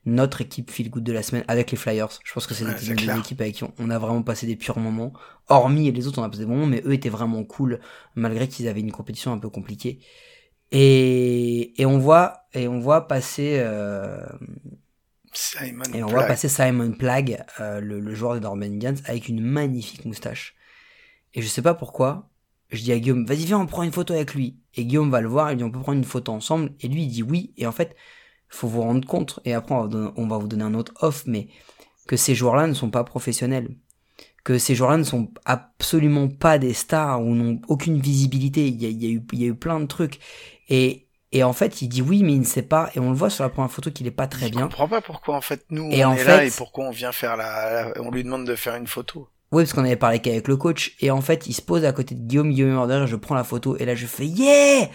Notre équipe feel good de la semaine avec les Flyers. Je pense que c'est Ouais, des clair. équipes avec qui on- on a vraiment passé des purs moments. Hormis les autres, on a passé des bons moments, mais eux étaient vraiment cool malgré qu'ils avaient une compétition un peu compliquée. Et, et on voit et on voit passer euh, Simon et on Plague. voit passer Simon Plague, euh, le, le joueur des Norman Indians, avec une magnifique moustache. Et je sais pas pourquoi, je dis à Guillaume, vas-y viens, on prend une photo avec lui. Et Guillaume va le voir, il dit, on peut prendre une photo ensemble. Et lui, il dit oui. Et en fait, faut vous rendre compte, et après on va, vous donner- on va vous donner un autre off, mais que ces joueurs-là ne sont pas professionnels. Que ces joueurs-là ne sont absolument pas des stars ou n'ont aucune visibilité. Il y a, il y a eu, il y a eu plein de trucs. Et, et en fait, il dit oui, mais il ne sait pas. Et on le voit sur la première photo qu'il est pas très Je bien. comprends pas pourquoi en fait nous Et on en est là fait- et pourquoi on vient faire la, la- on lui demande de faire une photo. Oui, parce qu'on avait parlé qu'avec le coach. Et en fait, il se pose à côté de Guillaume, Guillaume derrière, je prends la photo, et là, je fais, yeah!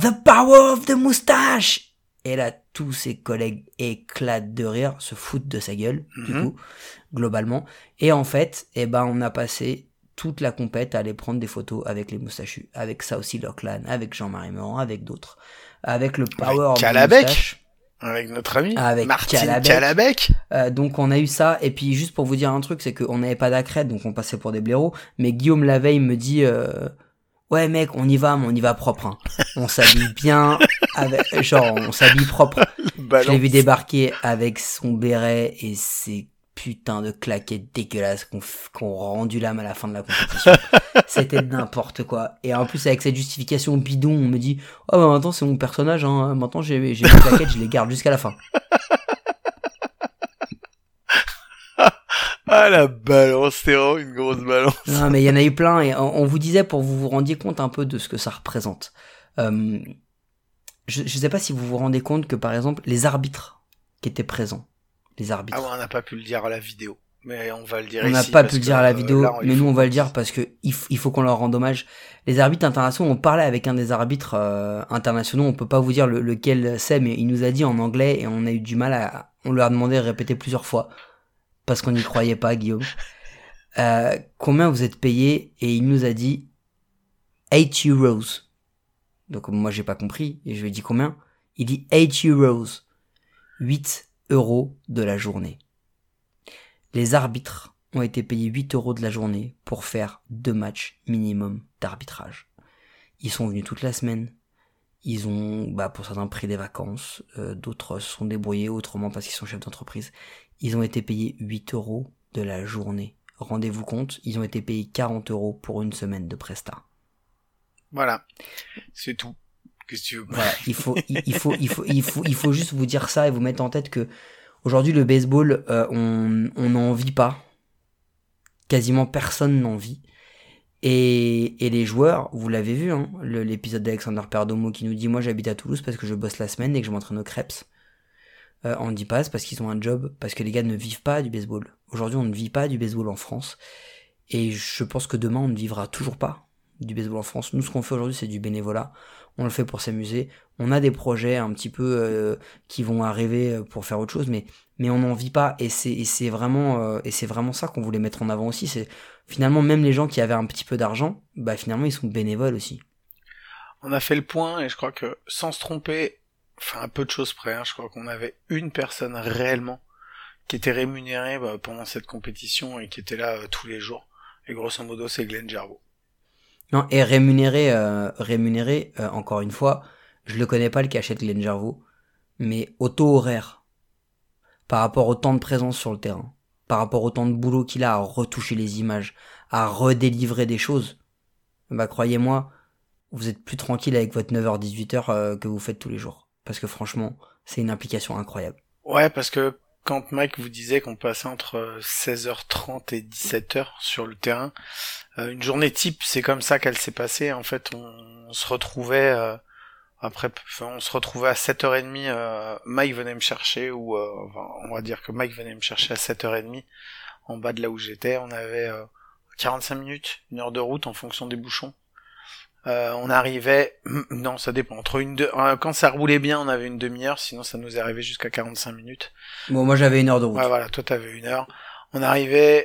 The power of the moustache! Et là, tous ses collègues éclatent de rire, se foutent de sa gueule, du Mhm. coup, globalement. Et en fait, eh ben, on a passé toute la compète à aller prendre des photos avec les moustachus, avec ça aussi Lockland, avec Jean-Marie Meurant, avec d'autres. Avec le power of the Calabec. Avec notre ami Avec Martine Calabec. Calabec. Euh, donc on a eu ça et puis juste pour vous dire un truc c'est qu'on n'avait pas d'accrède donc on passait pour des blaireaux mais Guillaume la veille me dit euh, ouais mec on y va mais on y va propre hein. on s'habille bien avec genre on s'habille propre je l'ai vu débarquer avec son béret et ses putains de claquettes dégueulasses qu'on qu'on rendu l'âme à la fin de la compétition c'était n'importe quoi et en plus avec cette justification bidon on me dit oh bah maintenant c'est mon personnage hein. maintenant j'ai mes claquettes je les garde jusqu'à la fin Ah la balance, c'était vraiment une grosse balance. Non, mais il y en a eu plein et on, on vous disait pour que vous vous rendiez compte un peu de ce que ça représente. Euh, je ne sais pas si vous vous rendez compte que par exemple les arbitres qui étaient présents, les arbitres, Ah ouais, on n'a pas pu le dire à la vidéo. Mais on va le dire on n'a pas pu le dire à la euh, vidéo, là, mais nous on va le dire parce que il, faut qu'on leur rende hommage. Les arbitres internationaux, on parlait avec un des arbitres euh, internationaux, on peut pas vous dire le- lequel c'est, mais il nous a dit en anglais et on a eu du mal à, on lui a demandé de répéter plusieurs fois parce qu'on n'y croyait pas, Guillaume. Euh, combien vous êtes payé et il nous a dit 8 euros. Donc moi j'ai pas compris et je lui ai dit combien? Il dit 8 euros. 8 euros de la journée. Les arbitres ont été payés 8 euros de la journée pour faire deux matchs minimum d'arbitrage. Ils sont venus toute la semaine. Ils ont, bah, pour certains, pris des vacances. euh, D'autres se sont débrouillés autrement parce qu'ils sont chefs d'entreprise. Ils ont été payés 8 euros de la journée. Rendez-vous compte, ils ont été payés 40 euros pour une semaine de presta. Voilà. C'est tout. Qu'est-ce que tu veux Voilà, il faut, il, faut, il faut, il faut, il faut juste vous dire ça et vous mettre en tête que aujourd'hui le baseball, euh, on, n'en vit pas. Quasiment personne n'en vit. Et, et les joueurs, vous l'avez vu, hein, l'épisode d'Alexander Perdomo qui nous dit moi j'habite à Toulouse parce que je bosse la semaine et que je m'entraîne au Crêpes. Euh, on dit pas parce qu'ils ont un job, parce que les gars ne vivent pas du baseball. Aujourd'hui on ne vit pas du baseball en France. Et je pense que demain on ne vivra toujours pas du baseball en France. Nous ce qu'on fait aujourd'hui c'est du bénévolat. On le fait pour s'amuser. On a des projets un petit peu euh, qui vont arriver euh, pour faire autre chose, mais mais on n'en vit pas. Et c'est vraiment euh, et c'est vraiment ça qu'on voulait mettre en avant aussi. C'est finalement même les gens qui avaient un petit peu d'argent, bah finalement ils sont bénévoles aussi. On a fait le point et je crois que sans se tromper, enfin un peu de choses près, hein, je crois qu'on avait une personne réellement qui était rémunérée bah, pendant cette compétition et qui était là tous les jours. Et grosso modo, c'est Glenn Gervaux. Non, et rémunéré, euh, rémunéré, euh, encore une fois, je le connais pas le cachet de Glenn Gervaux, mais au taux horaire, par rapport au temps de présence sur le terrain, par rapport au temps de boulot qu'il a à retoucher les images, à redélivrer des choses, bah croyez-moi, vous êtes plus tranquille avec votre 9h-18h euh, que vous faites tous les jours. Parce que franchement, c'est une implication incroyable. Ouais, parce que quand Mike vous disait qu'on passait entre 16h30 et 17h sur le terrain, euh, une journée type, c'est comme ça qu'elle s'est passée. En fait, on, se retrouvait euh, après, enfin, on se retrouvait à 7h30. Euh, Mike venait me chercher, ou euh, on va dire que Mike venait me chercher à 7h30 en bas de là où j'étais. On avait euh, 45 minutes, une heure de route en fonction des bouchons. Euh, on arrivait, non, ça dépend. Entre une deux, euh, quand ça roulait bien, on avait une demi-heure. Sinon, ça nous est arrivé jusqu'à 45 minutes. Bon, moi j'avais une heure de route. Ouais, voilà, toi t'avais une heure. On arrivait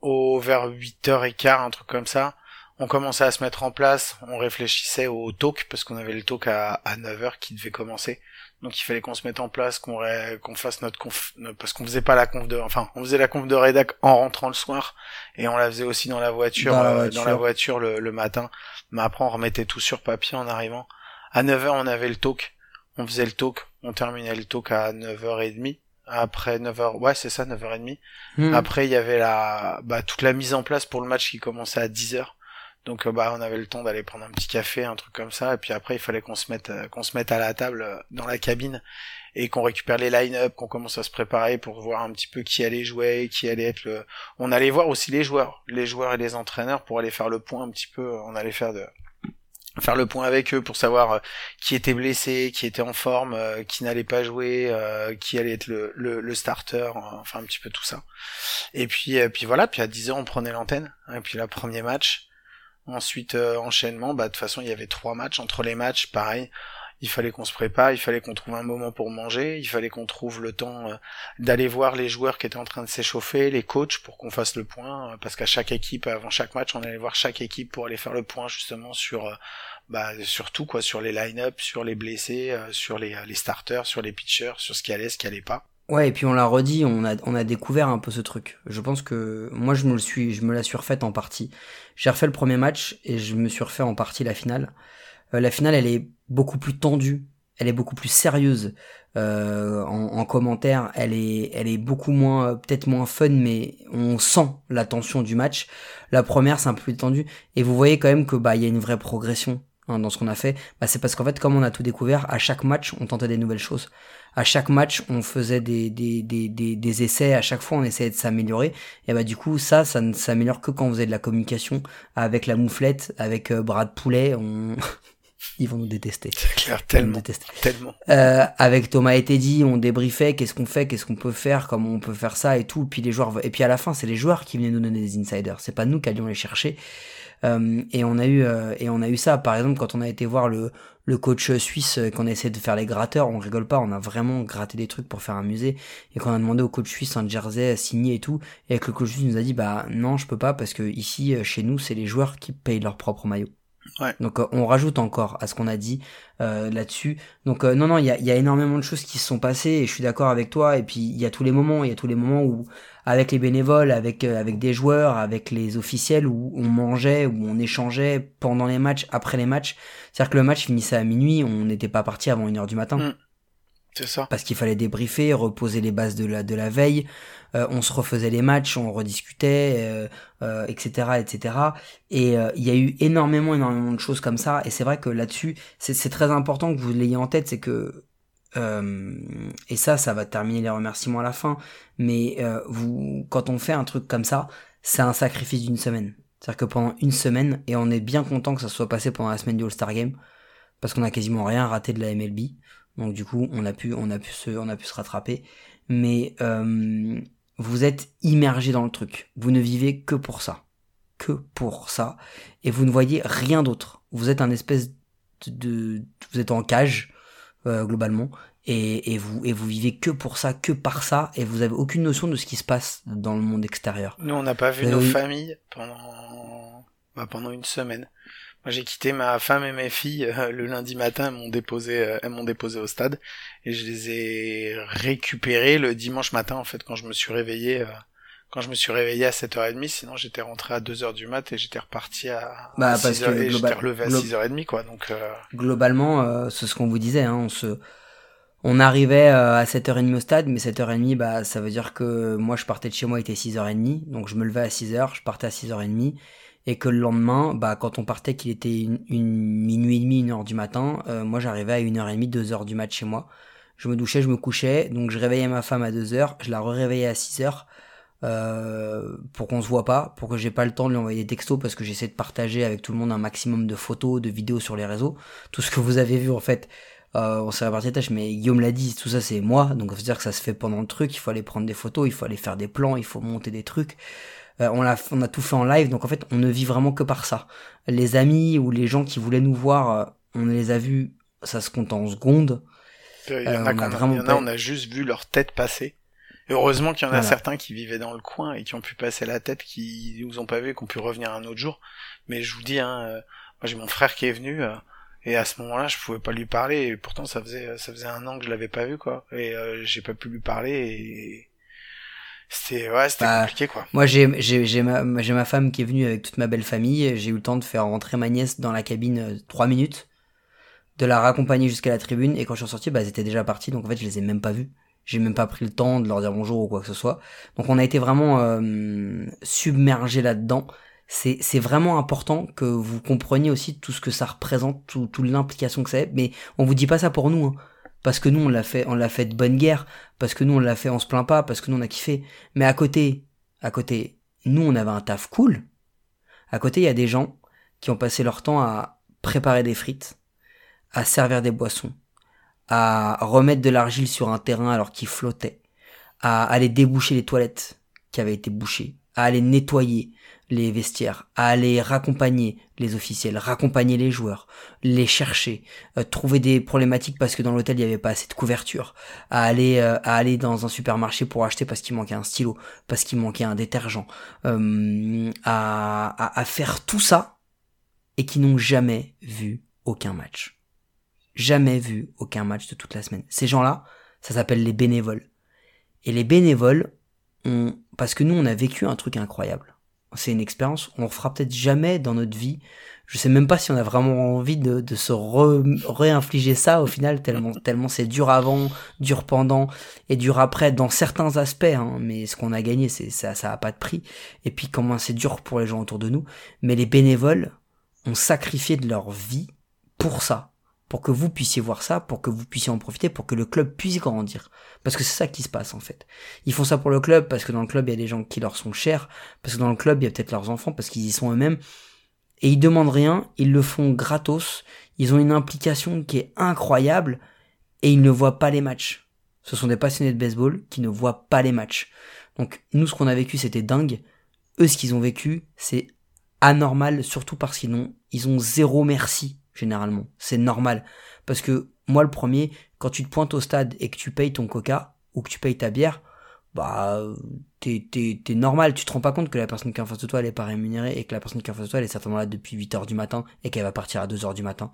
au vers 8h15, un truc comme ça. On commençait à se mettre en place, on réfléchissait au talk, parce qu'on avait le talk à, à 9h qui devait commencer. Donc il fallait qu'on se mette en place, qu'on qu'on fasse notre conf, parce qu'on faisait pas la conf de, enfin, on faisait la conf de rédac en rentrant le soir et on la faisait aussi dans la voiture, Dans la euh, voiture. dans la voiture le, le matin. Mais après on remettait tout sur papier en arrivant. À 9h on avait le talk, on faisait le talk, on terminait le talk à 9h30. Après 9h, ouais c'est ça, 9h30. Hmm. Après, il y avait la, bah, toute la mise en place pour le match qui commençait à 10 heures. Donc, euh, bah, on avait le temps d'aller prendre un petit café, un truc comme ça. Et puis après, il fallait qu'on se mette, euh, qu'on se mette à la table euh, dans la cabine et qu'on récupère les line-up, qu'on commence à se préparer pour voir un petit peu qui allait jouer, qui allait être le. On allait voir aussi les joueurs, les joueurs et les entraîneurs pour aller faire le point un petit peu. On allait faire de faire le point avec eux pour savoir qui était blessé, qui était en forme, qui n'allait pas jouer, qui allait être le, le, starter, enfin un petit peu tout ça. Et puis, puis voilà, puis à 10h on prenait l'antenne, et puis le premier match. Ensuite euh, enchaînement, bah de toute façon il y avait trois matchs. Entre les matchs, pareil, il fallait qu'on se prépare, il fallait qu'on trouve un moment pour manger, il fallait qu'on trouve le temps euh, d'aller voir les joueurs qui étaient en train de s'échauffer, les coachs pour qu'on fasse le point, euh, parce qu'à chaque équipe, avant chaque match, on allait voir chaque équipe pour aller faire le point justement sur bah tout quoi, sur les line-up, sur les blessés, sur les, les starters, sur les pitchers, sur ce qui allait, ce qui allait pas. Ouais, et puis on l'a redit, on a, on a découvert un peu ce truc. Je pense que moi je me le suis, je me la suis refaite en partie. J'ai refait le premier match et je me suis refait en partie la finale. Euh, la finale, elle est beaucoup plus tendue, elle est beaucoup plus sérieuse. Euh, en, en commentaire, elle est, elle est beaucoup moins, peut-être moins fun, mais on sent la tension du match. La première, c'est un peu plus tendu, et vous voyez quand même que bah il y a une vraie progression hein, dans ce qu'on a fait. Bah c'est parce qu'en fait, comme on a tout découvert, à chaque match, on tentait des nouvelles choses à chaque match, on faisait des, des, des, des, des essais, à chaque fois on essayait de s'améliorer. Et bah du coup, ça, ça ne s'améliore que quand vous avez de la communication avec la mouflette, avec euh, Brad Poulet, on... ils vont nous détester. C'est clair, tellement, détester. tellement. Euh, avec Thomas et Teddy, on débriefait qu'est-ce qu'on fait, qu'est-ce qu'on peut faire, comment on peut faire ça et tout. Puis les joueurs, et puis à la fin, c'est les joueurs qui venaient nous donner des insiders. C'est pas nous qui allions les chercher. Euh, et on a eu euh, et on a eu ça. Par exemple, quand on a été voir le le coach suisse, euh, qu'on a essayé de faire les gratteurs, on rigole pas, on a vraiment gratté des trucs pour faire amuser. Et qu'on a demandé au coach suisse un jersey signé et tout, et avec le coach suisse nous a dit bah non, je peux pas parce que ici chez nous, c'est les joueurs qui payent leur propre maillot. Ouais. Donc euh, on rajoute encore à ce qu'on a dit euh, là-dessus. Donc euh, non non, il y a, il y a énormément de choses qui se sont passées et je suis d'accord avec toi. Et puis il y a tous les moments, il y a tous les moments où avec les bénévoles, avec euh, avec des joueurs, avec les officiels où on mangeait, où on échangeait pendant les matchs, après les matchs. C'est-à-dire que le match finissait à minuit, on n'était pas parti avant une heure du matin Mm. C'est ça. parce qu'il fallait débriefer, reposer les bases de la de la veille. Euh, on se refaisait les matchs, on rediscutait, euh, euh, etc., etc. Et euh, il y a eu énormément, énormément de choses comme ça. Et c'est vrai que là-dessus, c'est c'est très important que vous l'ayez en tête, c'est que euh, et ça, ça va terminer les remerciements à la fin. Mais euh, vous, quand on fait un truc comme ça, c'est un sacrifice d'une semaine. C'est-à-dire que pendant une semaine, et on est bien content que ça soit passé pendant la semaine du All-Star Game, parce qu'on a quasiment rien raté de la MLB. Donc du coup, on a pu, on a pu se, on a pu se rattraper. Mais euh, vous êtes immergé dans le truc. Vous ne vivez que pour ça, que pour ça, et vous ne voyez rien d'autre. Vous êtes un espèce de, de- vous êtes en cage euh, globalement, et, et vous et vous vivez que pour ça, que par ça, et vous avez aucune notion de ce qui se passe dans le monde extérieur. Nous, on n'a pas vu Euh, nos familles pendant, bah, pendant une semaine. Moi, j'ai quitté ma femme et mes filles euh, le lundi matin. Elles m'ont déposé, euh, elles m'ont déposé au stade et je les ai récupérées le dimanche matin en fait quand je me suis réveillé. Quand je me suis réveillé à 7h30, sinon j'étais rentré à 2h du mat et j'étais reparti à, Bah, à parce 6h, que et j'étais relevé à glo- 6h30 quoi. Donc euh, globalement, euh, c'est ce qu'on vous disait, hein, on se, on arrivait euh, à 7h30 au stade, mais 7h30, bah, ça veut dire que moi, je partais de chez moi, il était 6h30, donc je me levais à 6h, je partais à 6h30, et que le lendemain, bah, quand on partait qu'il était une, une minuit et demi, une heure du matin, euh, moi, j'arrivais à 1h30, 2h du mat chez moi. Je me douchais, je me couchais, donc je réveillais ma femme à 2h, je la réveillais à 6h, euh, pour qu'on se voit pas, pour que j'ai pas le temps de lui envoyer des textos parce que j'essaie de partager avec tout le monde un maximum de photos, de vidéos sur les réseaux. Tout ce que vous avez vu en fait, euh, on s'est réparti les tâches, mais Guillaume l'a dit, tout ça c'est moi, donc ça veut dire que ça se fait pendant le truc, il faut aller prendre des photos, il faut aller faire des plans, il faut monter des trucs. Euh, on, a, on a tout fait en live, donc en fait on ne vit vraiment que par ça. Les amis ou les gens qui voulaient nous voir, euh, on les a vus, ça se compte en secondes. il y Euh, en a, on vraiment il y en a, on a juste vu leur tête passer. Heureusement qu'il y en a Voilà. certains qui vivaient dans le coin et qui ont pu passer la tête, qui nous ont pas vu, et qui ont pu revenir un autre jour. Mais je vous dis, hein, euh, moi j'ai mon frère qui est venu, euh, Et à ce moment-là, je pouvais pas lui parler. Et pourtant, ça faisait ça faisait un an que je l'avais pas vu, quoi. Et euh, j'ai pas pu lui parler. Et c'était ouais, c'était Bah, compliqué, quoi. Moi, j'ai j'ai j'ai ma j'ai ma femme qui est venue avec toute ma belle famille. J'ai eu le temps de faire rentrer ma nièce dans la cabine euh, trois minutes, de la raccompagner jusqu'à la tribune. Et quand je suis sorti, bah, elles étaient déjà parties. Donc en fait, je les ai même pas vues. J'ai même pas pris le temps de leur dire bonjour ou quoi que ce soit. Donc on a été vraiment euh, submergé là-dedans. C'est c'est vraiment important que vous compreniez aussi tout ce que ça représente, tout, l'implication que ça a. Mais on vous dit pas ça pour nous. Hein. Parce que nous on l'a fait, on l'a fait de bonne guerre. Parce que nous on l'a fait, on se plaint pas. Parce que nous on a kiffé. Mais à côté, à côté, nous on avait un taf cool. À côté, il y a des gens qui ont passé leur temps à préparer des frites, à servir des boissons, à remettre de l'argile sur un terrain alors qu'il flottait, à aller déboucher les toilettes qui avaient été bouchées, à aller nettoyer les vestiaires, à aller raccompagner les officiels, raccompagner les joueurs, les chercher, euh, trouver des problématiques parce que dans l'hôtel il n'y avait pas assez de couverture, à aller euh, à aller dans un supermarché pour acheter parce qu'il manquait un stylo, parce qu'il manquait un détergent, euh, à, à, à faire tout ça et qui n'ont jamais vu aucun match. Jamais vu aucun match de toute la semaine. Ces gens-là, ça s'appelle les bénévoles. Et les bénévoles, on, parce que nous, on a vécu un truc incroyable. C'est une expérience, on refera peut-être jamais dans notre vie. Je sais même pas si on a vraiment envie de, de se réinfliger ça au final, tellement, tellement c'est dur avant, dur pendant et dur après dans certains aspects. Hein, mais ce qu'on a gagné, c'est ça, ça a pas de prix. Et puis comment c'est dur pour les gens autour de nous. Mais les bénévoles ont sacrifié de leur vie pour ça, pour que vous puissiez voir ça, pour que vous puissiez en profiter, pour que le club puisse grandir. Parce que c'est ça qui se passe en fait. Ils font ça pour le club parce que dans le club il y a des gens qui leur sont chers, parce que dans le club il y a peut-être leurs enfants, parce qu'ils y sont eux-mêmes. Et ils demandent rien, ils le font gratos, ils ont une implication qui est incroyable et ils ne voient pas les matchs. Ce sont des passionnés de baseball qui ne voient pas les matchs. Donc nous ce qu'on a vécu c'était dingue. Eux ce qu'ils ont vécu c'est anormal, surtout parce qu'ils ont, ils ont zéro merci, généralement. C'est normal. Parce que, moi, le premier, quand tu te pointes au stade et que tu payes ton coca, ou que tu payes ta bière, bah, t'es, t'es, t'es normal. Tu te rends pas compte que la personne qui est en face de toi, elle est pas rémunérée, et que la personne qui est en face de toi, elle est certainement là depuis 8 heures du matin, et qu'elle va partir à 2 heures du matin.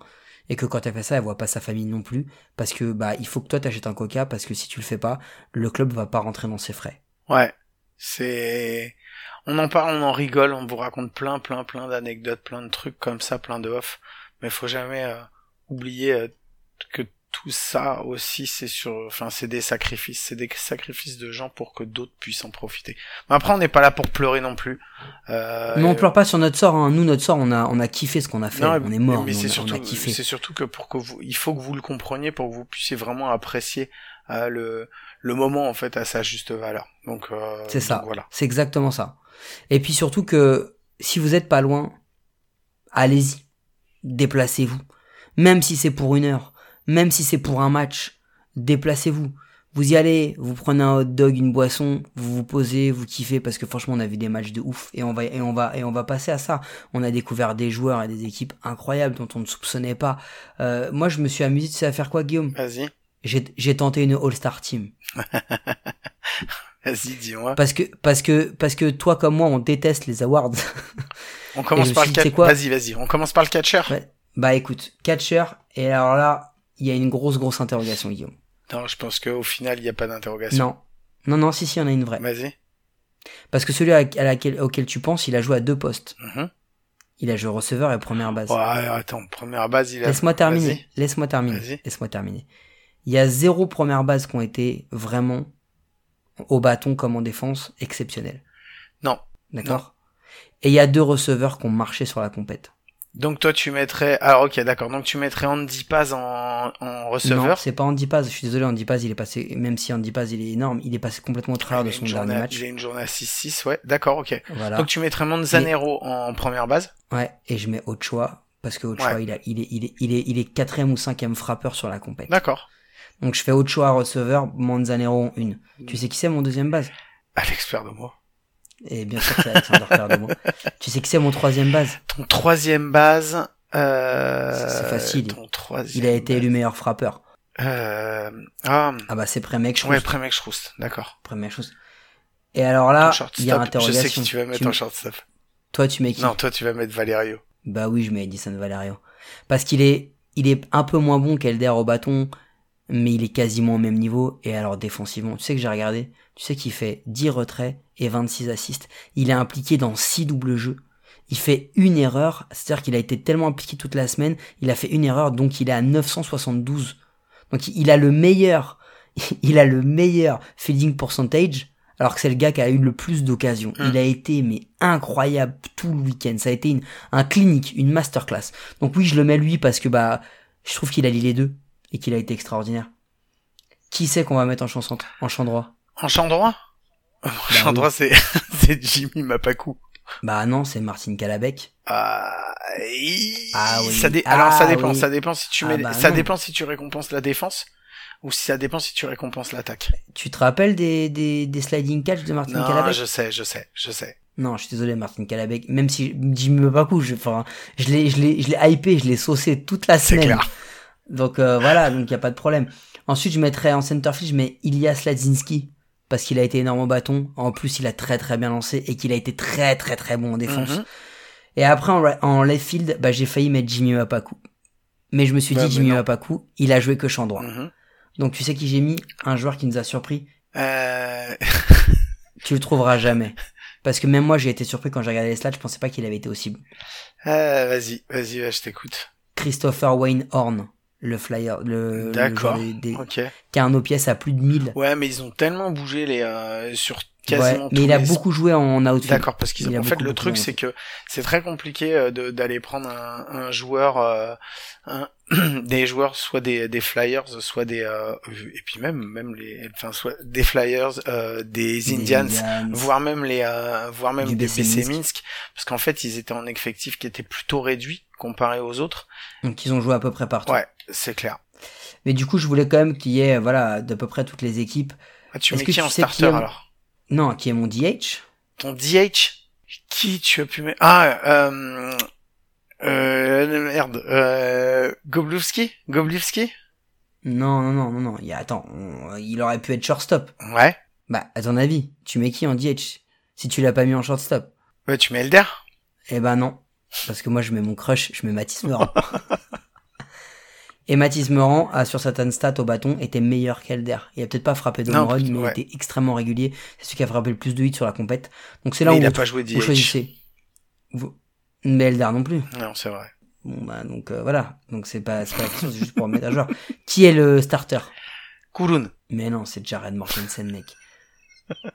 Et que quand elle fait ça, elle voit pas sa famille non plus, parce que, bah, il faut que toi t'achètes un coca, parce que si tu le fais pas, le club va pas rentrer dans ses frais. Ouais, c'est. On en parle, on en rigole, on vous raconte plein, plein, plein d'anecdotes, plein de trucs comme ça, plein de off. Mais faut jamais euh, oublier euh, que tout ça aussi, c'est sur, enfin, c'est des sacrifices, c'est des sacrifices de gens pour que d'autres puissent en profiter. Mais après, on n'est pas là pour pleurer non plus. Euh, Mais on pleure pas sur notre sort, hein. Nous, notre sort, on a, on a kiffé ce qu'on a fait. non, on est mort, mais nous, c'est surtout, c'est surtout que pour que vous, il faut que vous le compreniez pour que vous puissiez vraiment apprécier euh, le le moment en fait à sa juste valeur. Donc euh, C'est ça. donc voilà. C'est exactement ça. Et puis surtout que si vous êtes pas loin, allez-y. Déplacez-vous. Même si c'est pour une heure, même si c'est pour un match, déplacez-vous. Vous y allez, vous prenez un hot dog, une boisson, vous vous posez, vous kiffez parce que franchement on a vu des matchs de ouf et on va et on va et on va passer à ça. On a découvert des joueurs et des équipes incroyables dont on ne soupçonnait pas. Euh, moi je me suis amusé, tu sais à faire quoi Guillaume? Vas-y, J'ai j'ai tenté une All-Star Team. vas-y, dis-moi. Parce que, parce que, parce que toi comme moi, on déteste les awards. On commence par le suis dit, catch. c'est quoi Vas-y, vas-y. On commence par le catcher. Bah écoute, catcher, et alors là, il y a une grosse, grosse interrogation, Guillaume. Non, je pense qu'au final, il n'y a pas d'interrogation. Non. Non, non, si, si, il y en a une vraie. Vas-y. Parce que celui à, laquelle, auquel tu penses, il a joué à deux postes. Mhm. Il a joué receveur et première base. Ouais, attends, première base, il a. Laisse-moi terminer. Laisse-moi terminer. Laisse-moi terminer. Il y a zéro première base qui ont été vraiment au bâton comme en défense exceptionnel. Non. D'accord Et il y a deux receveurs qui ont marché sur la compète. Donc toi, tu mettrais. Alors ok, d'accord. Donc tu mettrais Andy Paz en, en Non, receveur. c'est pas Andy Paz. Je suis désolé, Andy Paz, il est passé, même si Andy Paz, il est énorme, il est passé complètement au travers de son dernier journée, match. il a une journée à 6-6, ouais. D'accord, ok. Voilà. Donc tu mettrais Manzanero en première base. Ouais, et je mets Ochoa, parce que Ochoa, Ouais. il, a, il, est, il, est, il, est, il est quatrième ou cinquième frappeur sur la compète. D'accord. Donc je fais Ochoa receveur, Manzanero en une. Tu sais qui c'est mon deuxième base? Alex Perdomo. Et bien sûr c'est Alexander Perdomo. tu sais qui c'est mon troisième base? Ton troisième base. Euh... C'est- facile. Ton troisième. Il a été élu meilleur frappeur. Euh... Ah, Ah bah c'est Premec, je ouais, Premek Schroust, d'accord. Première chose. Et alors là, il y a shortstop, Je interrogation. sais qui tu vas mettre Tu en shortstop. Toi, tu mets qui? Non, toi, tu vas mettre Valerio. Bah oui, je mets Edison Valerio. Parce qu'il est, il est un peu moins bon qu'Elder au bâton, mais il est quasiment au même niveau. Et alors défensivement, tu sais que j'ai regardé, tu sais qu'il fait 10 retraits et 26 assists. Il est impliqué dans 6 doubles jeux. Il fait une erreur, c'est-à-dire qu'il a été tellement impliqué toute la semaine, il a fait une erreur, donc il est à 972. Donc il a le meilleur, il a le meilleur fielding percentage, alors que c'est le gars qui a eu le plus d'occasions. Mm. Il a été mais incroyable tout le week-end. Ça a été une, un clinique, une masterclass. Donc oui, je le mets lui parce que bah je trouve qu'il a lié les deux et qu'il a été extraordinaire. Qui c'est qu'on va mettre en champ centre, en champ droit? En champ droit? En champ oui. droit, c'est c'est Jimmy Mapaku. Bah non, c'est Martin Calabec. Ah, il- Ah oui. ça dé- Ah Alors ça dépend, oui. ça dépend si tu Ah mets, bah ça non. dépend si tu récompenses la défense ou si ça dépend si tu récompenses l'attaque. Tu te rappelles des, des, des sliding catch de Martin Non, Calabec je sais, je sais, je sais. Non, je suis désolé, Martin Calabec. Même si Jimmy Mapaku, je, enfin, je l'ai, je l'ai, je l'ai hypé, je l'ai saucé toute la C'est semaine. clair. Donc euh, voilà, donc il y a pas de problème. Ensuite, je mettrais en centerfield, je mets Ilya Sladzinski parce qu'il a été énorme au bâton. En plus, il a très très bien lancé et qu'il a été très très très bon en défense. Mhm. Et après en, left field, bah j'ai failli mettre Jimmy Mapaku. Mais je me suis Bah, dit Jimmy non. Il a joué que champ droit. Mhm. Donc tu sais qui j'ai mis? Un joueur qui nous a surpris. Euh... Tu le trouveras jamais. Parce que même moi j'ai été surpris quand j'ai regardé les stats, je pensais pas qu'il avait été aussi bon. euh, vas-y, vas-y, je t'écoute. Christopher Wayne Horn, le flyer, le, le D'accord. joueur des, des- Ok. qui a un OPS à plus de 1000. Ouais, mais ils ont tellement bougé les euh, sur Ouais, quasiment mais tous il a les- beaucoup joué en outfield. D'accord, parce qu'ils Il ont. En fait, le truc, c'est que c'est très compliqué euh, de- d'aller prendre un, un joueur, euh, un- des joueurs, soit des, des Flyers, soit des, euh, et puis même, même les, enfin, soit des Flyers, des Des Indians, Indians. voire même les, voire même des BC BC Minsk. Minsk, parce qu'en fait, ils étaient en effectif qui était plutôt réduit comparé aux autres. Donc ils ont joué à peu près partout. Ouais, c'est clair. Mais du coup, je voulais quand même qu'il y ait, voilà, d'à peu près toutes les équipes. Ah, tu mets que qui tu en qui starter est- alors Non, qui est mon DH. Ton DH Qui tu as pu mettre Ah, euh, euh, merde, euh, Goblowski Goblowski Non, non, non, non, non. Il y a, attends, on- il aurait pu être shortstop. Ouais. Bah, à ton avis, tu mets qui en DH Si tu l'as pas mis en shortstop? Ouais, tu mets Elder? Eh ben non. Parce que moi, je mets mon crush, je mets Mathis Meurant. Et Mathis Meurant a, sur certaines stats au bâton, était meilleur qu'Elder. Il a peut-être pas frappé de run, mais ouais. il était extrêmement régulier. C'est celui qui a frappé le plus de hits sur la compète. Donc c'est là Mais où il a pas joué vous choisissez. Vous... Mais Elder non plus. Non, c'est vrai. Bon bah donc euh, voilà. Donc c'est pas, c'est pas la question, c'est juste pour mettre à joueur. Qui est le starter? Kulun. Mais non, c'est Jared Mortensen, mec.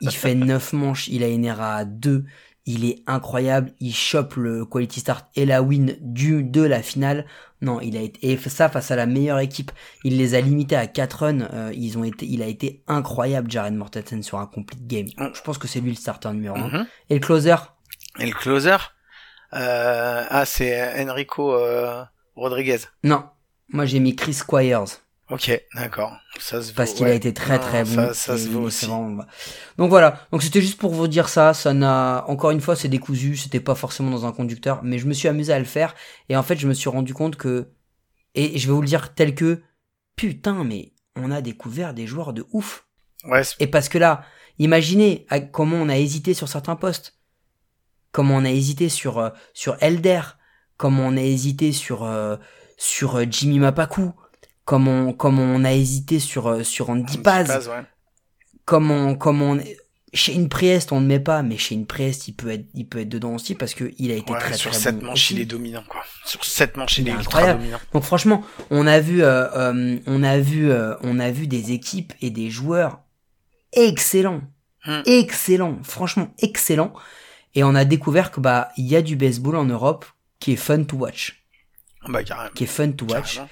Il fait 9 manches, il a une ERA à 2, il est incroyable, il chope le quality start et la win du de la finale. Non, il a été et ça face à la meilleure équipe, il les a limités à 4 runs, euh, ils ont été il a été incroyable Jared Mortensen sur un complete game. Mm. Je pense que c'est lui le starter numéro 1. Mhm. Et le closer? Et le closer? Euh, Ah, c'est Enrico euh, Rodriguez. Non, moi j'ai mis Chris Squires. Ok, d'accord. Ça se vaut. parce qu'il ouais. a été très Non, très bon. Ça, se vaut aussi. vraiment- Donc voilà. Donc c'était juste pour vous dire ça. Ça n'a encore une fois c'est décousu. C'était pas forcément dans un conducteur, mais je me suis amusé à le faire. Et en fait je me suis rendu compte que et je vais vous le dire tel que putain mais on a découvert des joueurs de ouf. Ouais, Et parce que là, imaginez comment on a hésité sur certains postes. Comment on a hésité sur euh, sur Elder, comment on a hésité sur euh, sur euh, Jimmy Mapaku, comment comment on a hésité sur euh, sur Andy Paz, Paz, ouais. comment comment on... Shane Priest on ne met pas, mais Shane Priest il peut être il peut être dedans aussi parce que il a été Ouais, très sur très cette bon manche, aussi. il est dominant, quoi. Sur cette manche, il, Il est est ultra dominant. Donc franchement, on a vu, euh, euh, on a vu, euh, on a vu des équipes et des joueurs excellents, Hmm. excellents, franchement excellents. Et on a découvert que bah il y a du baseball en Europe qui est fun to watch, Bah, carrément. qui est fun to watch. Carrément.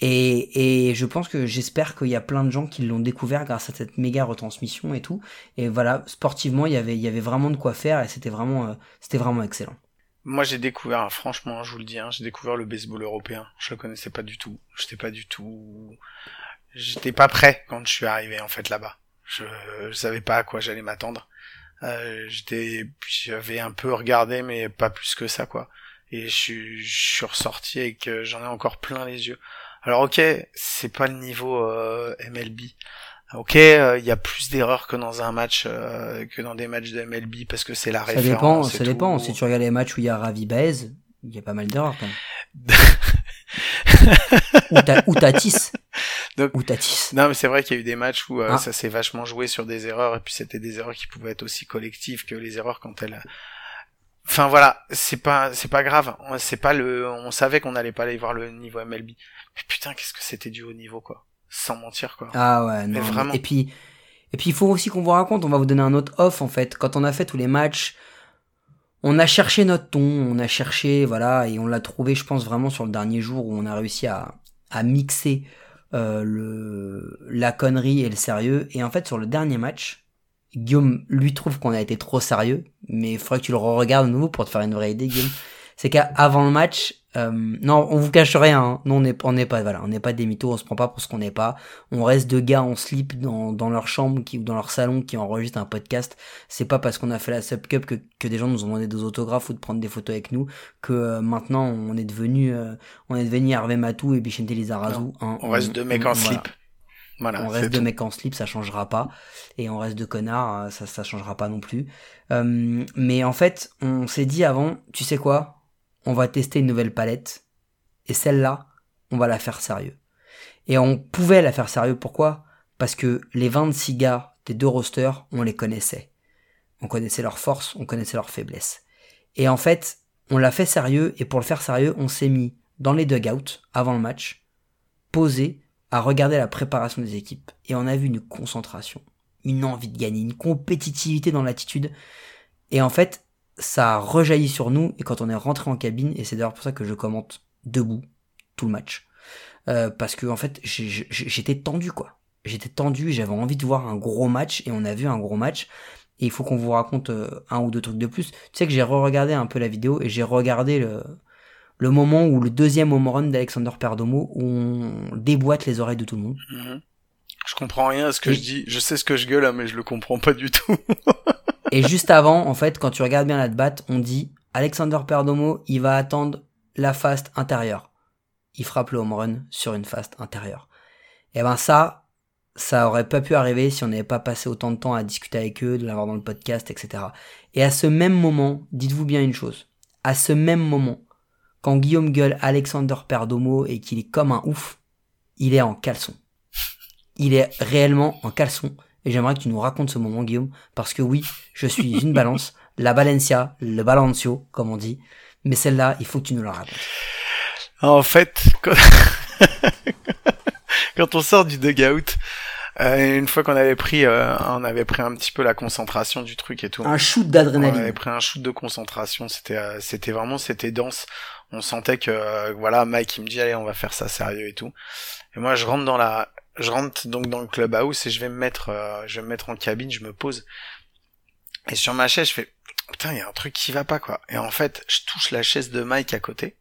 Et, et je pense que j'espère qu'il y a plein de gens qui l'ont découvert grâce à cette méga retransmission et tout. Et voilà, sportivement, il y avait, il y avait vraiment de quoi faire et c'était vraiment, euh, c'était vraiment excellent. Moi, j'ai découvert, franchement, je vous le dis, hein, j'ai découvert le baseball européen. Je le connaissais pas du tout. J'étais pas du tout, j'étais pas prêt quand je suis arrivé, en fait, là-bas. Je, je savais pas à quoi j'allais m'attendre. Euh, j'étais, j'avais un peu regardé, mais pas plus que ça, quoi. Et je je suis ressorti et que j'en ai encore plein les yeux. Alors, ok, c'est pas le niveau euh, MLB. Ok, euh, il y a plus d'erreurs que dans un match, euh, que dans des matchs de MLB parce que c'est la Ça référence. dépend, et ça tout. dépend. Si tu regardes les matchs où il y a Ravi Baez, il y a pas mal d'erreurs quand même. ou, ta, ou Tatis. Donc- Ou Tatis. Non, mais c'est vrai qu'il y a eu des matchs où euh, Ah. ça s'est vachement joué sur des erreurs, et puis c'était des erreurs qui pouvaient être aussi collectives que les erreurs quand elles. Enfin voilà, c'est pas c'est pas grave. On- C'est pas le, on savait qu'on allait pas aller voir le niveau MLB. Mais putain, qu'est-ce que c'était du haut niveau quoi. Sans mentir quoi. Ah ouais, Mais non. vraiment. Et puis, et puis il faut aussi qu'on vous raconte, on va vous donner un autre off en fait. Quand on a fait tous les matchs, on a cherché notre ton, on a cherché, voilà, et on l'a trouvé, je pense, vraiment sur le dernier jour où on a réussi à, à mixer euh, le, la connerie et le sérieux. Et en fait, sur le dernier match, Guillaume, lui, trouve qu'on a été trop sérieux, mais il faudrait que tu le regardes de nouveau pour te faire une vraie idée, Guillaume. C'est qu'avant le match, euh, non, on vous cache rien. Hein. Non, on n'est on pas, voilà, on n'est pas des mythos, on se prend pas pour ce qu'on n'est pas. On reste deux gars en slip dans, dans leur chambre qui, ou dans leur salon qui enregistrent un podcast. C'est pas parce qu'on a fait la Sub Cup que, que des gens nous ont demandé des autographes ou de prendre des photos avec nous que euh, maintenant on est devenu, euh, on est devenu Hervé Matou et Bichente Lizarazu. hein. On reste deux mecs en voilà. slip. Voilà. On reste tout. mecs en slip, ça changera pas. Et on reste deux connards, euh, ça, ça changera pas non plus. Euh, mais en fait, on s'est dit avant, tu sais quoi? On va tester une nouvelle palette. Et celle-là, on va la faire sérieux. Et on pouvait la faire sérieux, pourquoi? Parce que les 26 gars des deux rosters, on les connaissait. On connaissait leurs forces, on connaissait leurs faiblesses. Et en fait, on l'a fait sérieux, et pour le faire sérieux, on s'est mis dans les dugouts avant le match, posé, à regarder la préparation des équipes. Et on a vu une concentration, une envie de gagner, une compétitivité dans l'attitude. Et en fait, ça a rejailli sur nous, et quand on est rentré en cabine, et c'est d'ailleurs pour ça que je commente debout tout le match, euh, parce que en fait, j'étais tendu, quoi. J'étais tendu, j'avais envie de voir un gros match, et on a vu un gros match. Et il faut qu'on vous raconte euh, un ou deux trucs de plus. Tu sais que j'ai re-regardé un peu la vidéo, et j'ai regardé le, le moment où le deuxième home run d'Alexander Perdomo, où on déboîte les oreilles de tout le monde. Mhm. Je comprends rien à ce que Et- je dis. Je sais ce que je gueule, hein, mais je le comprends pas du tout. Et juste avant, en fait, quand tu regardes bien la batte, on dit Alexander Perdomo, il va attendre la fast intérieure. Il frappe le home run sur une fast intérieure. Et ben ça, ça aurait pas pu arriver si on n'avait pas passé autant de temps à discuter avec eux, de l'avoir dans le podcast, etc. Et à ce même moment, dites-vous bien une chose. À ce même moment, quand Guillaume gueule Alexander Perdomo et qu'il est comme un ouf, il est en caleçon. Il est réellement en caleçon. Et j'aimerais que tu nous racontes ce moment, Guillaume, parce que oui, je suis une balance, la Balencia, le Balancio, comme on dit. Mais celle-là, il faut que tu nous la racontes. En fait, quand, quand on sort du dugout, euh, une fois qu'on avait pris, euh, on avait pris un petit peu la concentration du truc et tout. Un shoot On avait d'adrénaline. pris un shoot de concentration. C'était, euh, c'était vraiment, c'était dense. On sentait que, euh, voilà, Mike il me dit allez, on va faire ça sérieux et tout. Et moi, je rentre dans la, je rentre donc dans le clubhouse et je vais me mettre, euh, je vais me mettre en cabine, je me pose. Et sur ma chaise, je fais putain, il y a un truc qui va pas quoi. Et en fait, je touche la chaise de Mike à côté.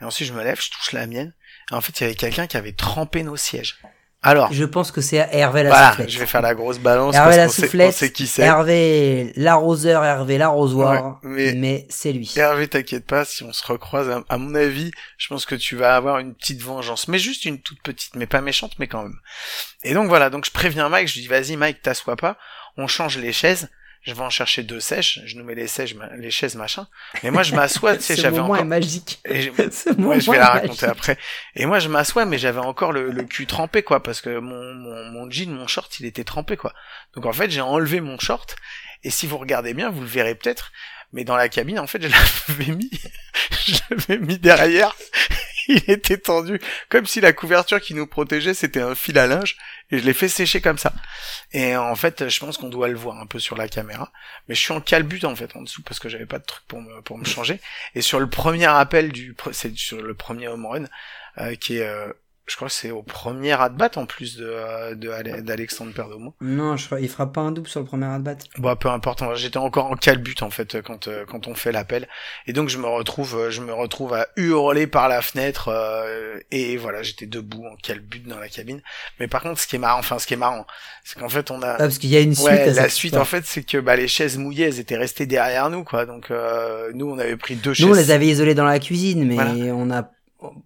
Et ensuite, je me lève, je touche la mienne. Et en fait, il y avait quelqu'un qui avait trempé nos sièges. Alors, Je pense que c'est Hervé la voilà, soufflette. je vais faire la grosse balance Hervé la sait, on soufflette, sait qui c'est. Hervé l'arroseur, Hervé l'arrosoir, Ouais, mais- mais, c'est lui. Hervé, t'inquiète pas, si on se recroise, à, à mon avis, je pense que tu vas avoir une petite vengeance, mais juste une toute petite, mais pas méchante, mais quand même. Et donc voilà, donc je préviens Mike, je lui dis vas-y Mike, t'assois pas, on change les chaises, je vais en chercher deux sèches, je nous mets les sèches, les chaises machin, mais moi je m'assois, tu sais, j'avais encore... est magique. et je- Ce moment Ouais, je vais la magique. raconter après. Et moi, je m'assois, mais j'avais encore le, le cul trempé, quoi, parce que mon, mon, mon jean, mon short, il était trempé, quoi. Donc en fait, j'ai enlevé mon short, et si vous regardez bien, vous le verrez peut-être, mais dans la cabine, en fait, je l'avais mis, je l'avais mis derrière, il était tendu, comme si la couverture qui nous protégeait, c'était un fil à linge, et je l'ai fait sécher comme ça. Et en fait, je pense qu'on doit le voir un peu sur la caméra, mais je suis en calbut, en fait, en dessous, parce que j'avais pas de truc pour me, pour me changer. Et sur le premier appel du, c'est sur le premier home run, euh, qui est, euh, je crois que c'est au premier at-bat en plus de, euh, de Ale- d'Alexandre Perdomo. Non, je crois, il fera pas un double sur le premier at-bat. Bon, peu importe, j'étais encore en calbut en fait quand euh, quand on fait l'appel, et donc je me retrouve, euh, je me retrouve à hurler par la fenêtre, euh, et voilà, j'étais debout en calbut dans la cabine. Mais par contre, ce qui est marrant, enfin ce qui est marrant, c'est qu'en fait on a Ah, parce qu'il y a une suite Ouais, à la cette suite histoire. en fait, c'est que bah les chaises mouillées, elles étaient restées derrière nous, quoi. Donc euh, nous, on avait pris deux Nous, on chaises. les avait isolés dans la cuisine, mais Voilà. on a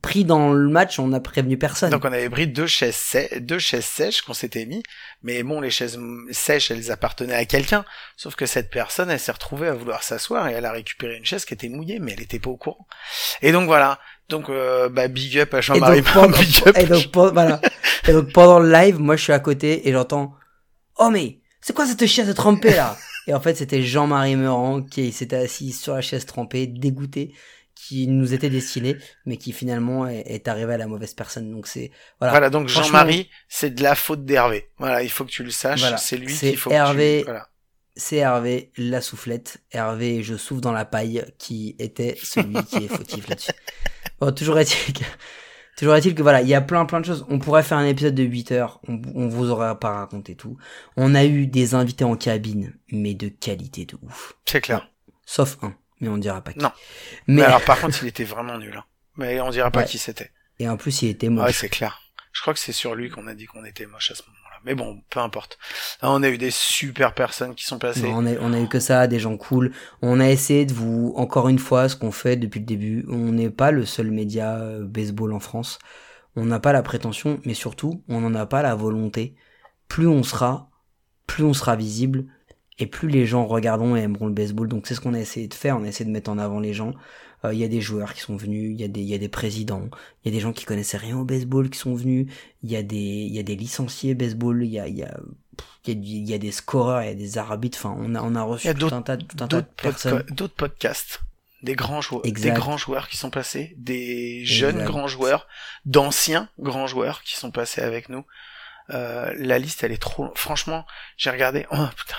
pris dans le match, on a prévenu personne. Donc on avait pris deux chaises, sè- deux chaises sèches qu'on s'était mis, mais bon, les chaises sèches, elles appartenaient à quelqu'un. Sauf que cette personne, elle s'est retrouvée à vouloir s'asseoir et elle a récupéré une chaise qui était mouillée, mais elle était pas au courant. Et donc voilà, Donc, euh, bah, big up à Jean-Marie Big up. et donc, pendant- voilà. Et donc, pendant le live, moi, je suis à côté et j'entends, oh, mais, c'est quoi cette chaise trempée, là? Et en fait, c'était Jean-Marie Meurant qui s'était assis sur la chaise trempée, dégoûté, qui nous était destiné, mais qui finalement est, est arrivé à la mauvaise personne. Donc c'est, voilà. Voilà, donc Jean-Marie, c'est de la faute d'Hervé. Voilà, il faut que tu le saches. Voilà. C'est lui qu'il faut que Hervé. tu... Voilà. C'est Hervé, la soufflette. Hervé, je souffle dans la paille, qui était celui qui est fautif là-dessus. Bon, toujours est-il que, toujours est-il que voilà, il y a plein plein de choses. On pourrait faire un épisode de 8 heures, on, on vous aurait pas raconté tout. On a eu des invités en cabine, mais de qualité de ouf. C'est clair. Sauf un, mais on dira pas qui. Non. Mais, Mais, alors, par contre, il était vraiment nul. Hein. Mais on dira pas Ouais. qui c'était. et en plus, il était Ouais, moche. c'est clair. Je crois que c'est sur lui qu'on a dit qu'on était moche à ce moment-là. Mais bon, peu importe. Là, on a eu des super personnes qui sont passées. Non, on, a, on a eu que ça, des gens cool. On a essayé de vous, encore une fois, ce qu'on fait depuis le début. On n'est pas le seul média euh, baseball en France. On n'a pas la prétention, mais surtout, on n'en a pas la volonté. Plus on sera, plus on sera visible, et plus les gens regarderont et aimeront le baseball. Donc c'est ce qu'on a essayé de faire. On a essayé de mettre en avant les gens. Euh, Il y a des joueurs qui sont venus, il y a des, y a des présidents, il y a des gens qui connaissaient rien au baseball qui sont venus. Il y a des, y a des licenciés baseball. Il y a, y a il y, a, y a des scoreurs, il y a des arbitres, enfin on a, on a reçu tout un tas, tout un tas de personnes. d'autres podcasts. Des grands joueurs, des Exact. grands joueurs qui sont passés, des jeunes Exact. grands joueurs, d'anciens grands joueurs qui sont passés avec nous. Euh, la liste, elle est trop. Franchement, j'ai regardé. Oh putain,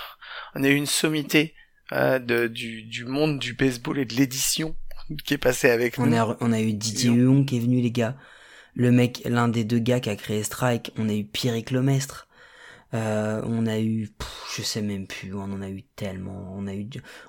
on a eu une sommité euh, de, du, du monde du baseball et de l'édition qui est passé avec On nous. a, on a eu Didier Huon qui est venu, les gars. Le mec, l'un des deux gars qui a créé Strike. On a eu Pierrick Lemestre. Euh, on a eu, pff, je sais même plus, on en a eu tellement. On a eu,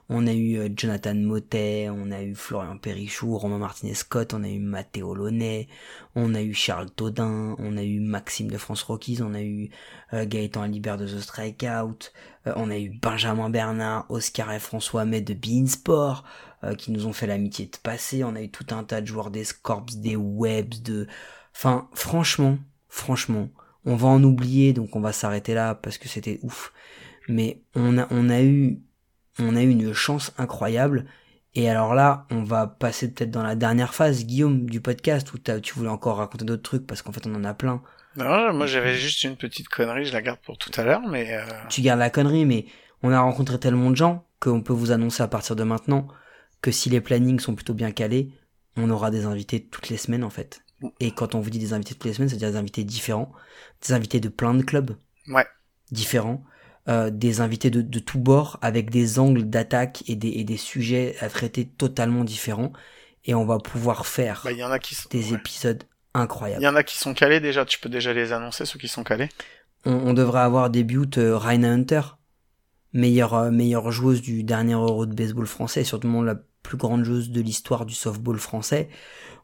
on a eu euh, Jonathan Motet, on a eu Florian Perrichou, Romain Martinez Scott, on a eu Matteo Launay, on a eu Charles Todin, on a eu Maxime de France Rockies, on a eu euh, Gaëtan Alibert de The Strikeout, euh, on a eu Benjamin Bernard, Oscar et François May de Beansport, euh, qui nous ont fait l'amitié de passer. On a eu tout un tas de joueurs des Scorps, des Webs, de... Enfin, franchement, franchement, on va en oublier, donc on va s'arrêter là parce que c'était ouf. Mais on a, on a eu, on a eu une chance incroyable. Et alors là, on va passer peut-être dans la dernière phase, Guillaume, du podcast, où tu voulais encore raconter d'autres trucs, parce qu'en fait, on en a plein. Non, moi j'avais juste une petite connerie, je la garde pour tout à l'heure, mais euh, tu gardes la connerie, mais on a rencontré tellement de gens qu'on peut vous annoncer à partir de maintenant que si les plannings sont plutôt bien calés, on aura des invités toutes les semaines en fait. Et quand on vous dit des invités toutes les semaines, c'est-à-dire des invités différents, des invités de plein de clubs ouais. différents, euh, des invités de, de tous bords avec des angles d'attaque et des, et des sujets à traiter totalement différents. Et on va pouvoir faire Bah, il y en a qui sont. des ouais. épisodes Il incroyables. y en a qui sont calés déjà, tu peux déjà les annoncer, ceux qui sont calés. on, on devrait avoir début euh, Raina Hunter, meilleure, euh, meilleure joueuse du dernier Euro de baseball français, et surtout la plus grande joueuse de l'histoire du softball français.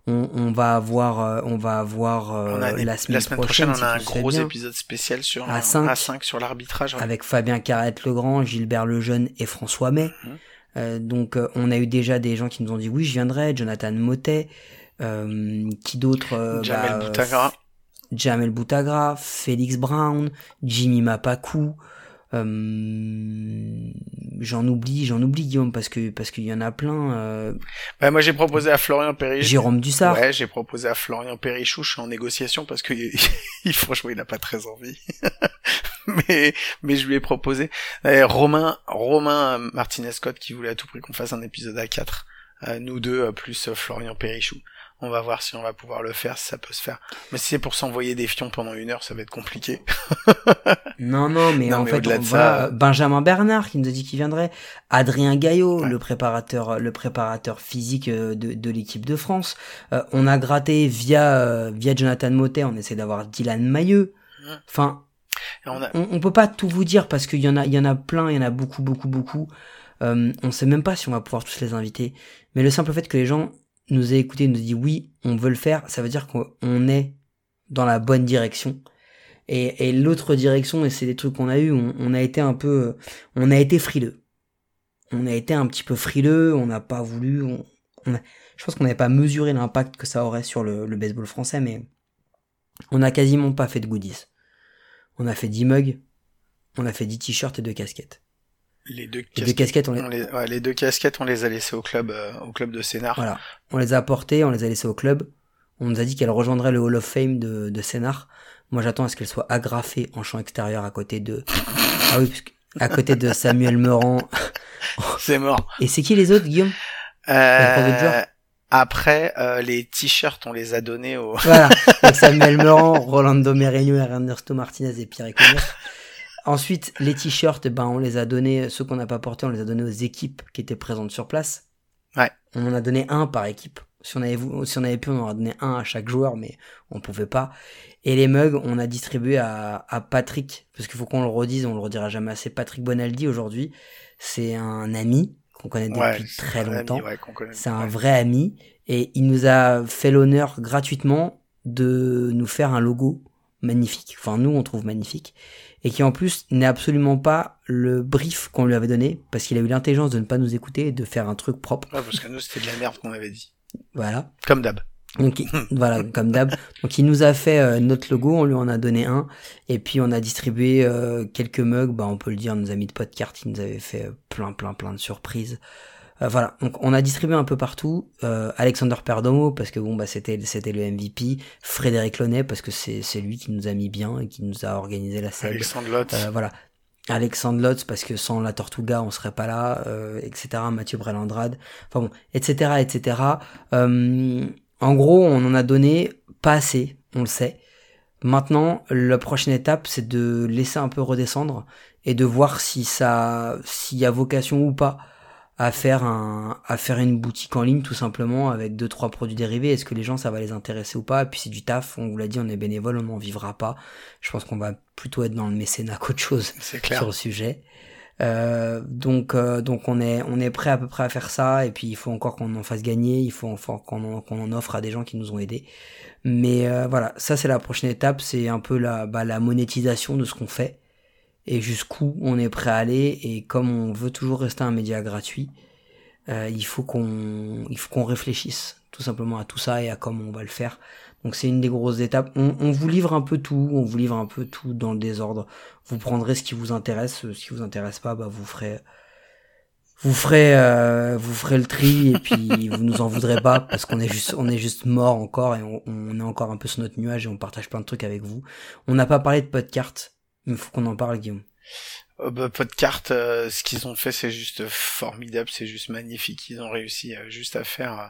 On, on va avoir, euh, on va avoir euh, On a des- la semaine, prochaine, on a un gros épisode spécial sur À un- cinq. à 5 sur l'arbitrage. ouais. avec Fabien Carrette-Legrand, Gilbert Lejeune et François May. Mhm. Euh, donc euh, on a eu déjà des gens qui nous ont dit oui je viendrai, Jonathan Motet, euh, qui d'autre euh, Jamel bah, euh, Boutagra. Jamel Boutagra, Félix Brown, Jimmy Mapakou. Euh, j'en oublie, j'en oublie Guillaume parce que parce qu'il y en a plein. euh, Bah, moi j'ai proposé à Florian Perrichou. Jérôme Dussard. Ouais, j'ai proposé à Florian Perrichou, je suis en négociation parce que il, franchement il a pas très envie. mais mais je lui ai proposé Euh, Romain Romain Martinez Scott qui voulait à tout prix qu'on fasse un épisode à 4 nous deux euh, plus Florian Perrichou. On va voir si on va pouvoir le faire, si ça peut se faire. Mais si c'est pour s'envoyer des fions pendant une heure, ça va être compliqué. Non non mais Non, en mais fait on ça- Benjamin Bernard qui nous a dit qu'il viendrait, Adrien Gaillot, Ouais. le préparateur le préparateur physique euh, de, de l'équipe de France. Euh, on a gratté via euh, via Jonathan Motet, on essaie d'avoir Dylan Mailleux. Ouais. Enfin on a, on, on peut pas tout vous dire parce qu'il y en a, il y en a plein, il y en a beaucoup, beaucoup, beaucoup. Euh, on sait même pas si on va pouvoir tous les inviter. Mais le simple fait que les gens nous aient écoutés, nous dit oui, on veut le faire, ça veut dire qu'on est dans la bonne direction. Et, l'autre direction, et c'est des trucs qu'on a eu, on, a été un peu, on a été frileux. On a été un petit peu frileux, on n'a pas voulu, on, a- je pense qu'on n'avait pas mesuré l'impact que ça aurait sur le, le baseball français, mais on a quasiment pas fait de goodies. On a fait 10 mugs, on a fait 10 t-shirts et 2 casquettes. Les deux Les deux casquettes, on les, on les, ouais, les deux casquettes, on les a laissées au club, euh, au club de Sénart. voilà, on les a apportées, on les a laissées au club. On nous a dit qu'elles rejoindraient le Hall of Fame de, de Sénart. Moi, j'attends à ce qu'elles soient agrafées en champ extérieur à côté de, ah oui, à côté de Samuel Meurant. C'est mort. Et c'est qui les autres, Guillaume? Euh, après, euh, les t-shirts, on les a donnés au. Voilà, Samuel Meurant, Rolando Merino, Ernesto Martinez et Pierre Economia. Ensuite, les t-shirts, ben, on les a donnés, ceux qu'on n'a pas portés, on les a donnés aux équipes qui étaient présentes sur place. Ouais. On en a donné un par équipe. Si on avait, si on avait pu, on en aurait donné un à chaque joueur, mais on pouvait pas. Et les mugs, on a distribué à, à Patrick, parce qu'il faut qu'on le redise, on le redira jamais assez. Patrick Bonaldi, aujourd'hui, c'est un ami qu'on connaît depuis Ouais, très longtemps. ouais. C'est un vrai ami et il nous a fait l'honneur gratuitement de nous faire un logo magnifique. Enfin, nous, on trouve magnifique. Et qui en plus n'est absolument pas le brief qu'on lui avait donné parce qu'il a eu l'intelligence de ne pas nous écouter et de faire un truc propre. Ouais, parce que nous, c'était de la merde qu'on avait dit. Voilà. Comme d'hab. Donc il- voilà, comme d'hab. Donc il nous a fait euh, notre logo, on lui en a donné un, et puis on a distribué euh, quelques mugs. Bah on peut le dire, nos amis de Podcart, ils nous avaient fait euh, plein, plein, plein de surprises. Euh, voilà, donc on a distribué un peu partout. Euh, Alexander Perdomo parce que bon bah c'était c'était le MVP. Frédéric Launay parce que c'est c'est lui qui nous a mis bien et qui nous a organisé la scène. Alexandre Lotz. Euh, voilà. Alexandre Lotz parce que sans la Tortuga on serait pas là, euh, etc. Mathieu Brelandrade, enfin bon, etc. etc. Euh, en gros, on en a donné pas assez, on le sait. Maintenant, la prochaine étape, c'est de laisser un peu redescendre et de voir si ça, s'il y a vocation ou pas à faire un, à faire une boutique en ligne tout simplement avec deux trois produits dérivés. Est-ce que les gens ça va les intéresser ou pas? Et puis c'est du taf. On vous l'a dit, on est bénévole, on n'en vivra pas. Je pense qu'on va plutôt être dans le mécénat qu'autre chose clair. sur le sujet. Euh, donc euh, donc on est on est prêt à peu près à faire ça et puis il faut encore qu'on en fasse gagner, il faut encore qu'on en, qu'on en offre à des gens qui nous ont aidés. Mais euh, voilà, ça c'est la prochaine étape, c'est un peu la bah, la monétisation de ce qu'on fait et jusqu'où on est prêt à aller et comme on veut toujours rester un média gratuit, euh, il faut qu'on il faut qu'on réfléchisse tout simplement à tout ça et à comment on va le faire. Donc c'est une des grosses étapes. On, on vous livre un peu tout, on vous livre un peu tout dans le désordre. Vous prendrez ce qui vous intéresse, ce qui vous intéresse pas, bah vous ferez vous ferez euh, vous ferez le tri et puis vous nous en voudrez pas parce qu'on est juste on est juste mort encore et on, on est encore un peu sur notre nuage et on partage plein de trucs avec vous. On n'a pas parlé de podcast, il faut qu'on en parle Guillaume. Euh, bah, pas de carte, euh, ce qu'ils ont fait c'est juste formidable, c'est juste magnifique. Ils ont réussi euh, juste à faire euh,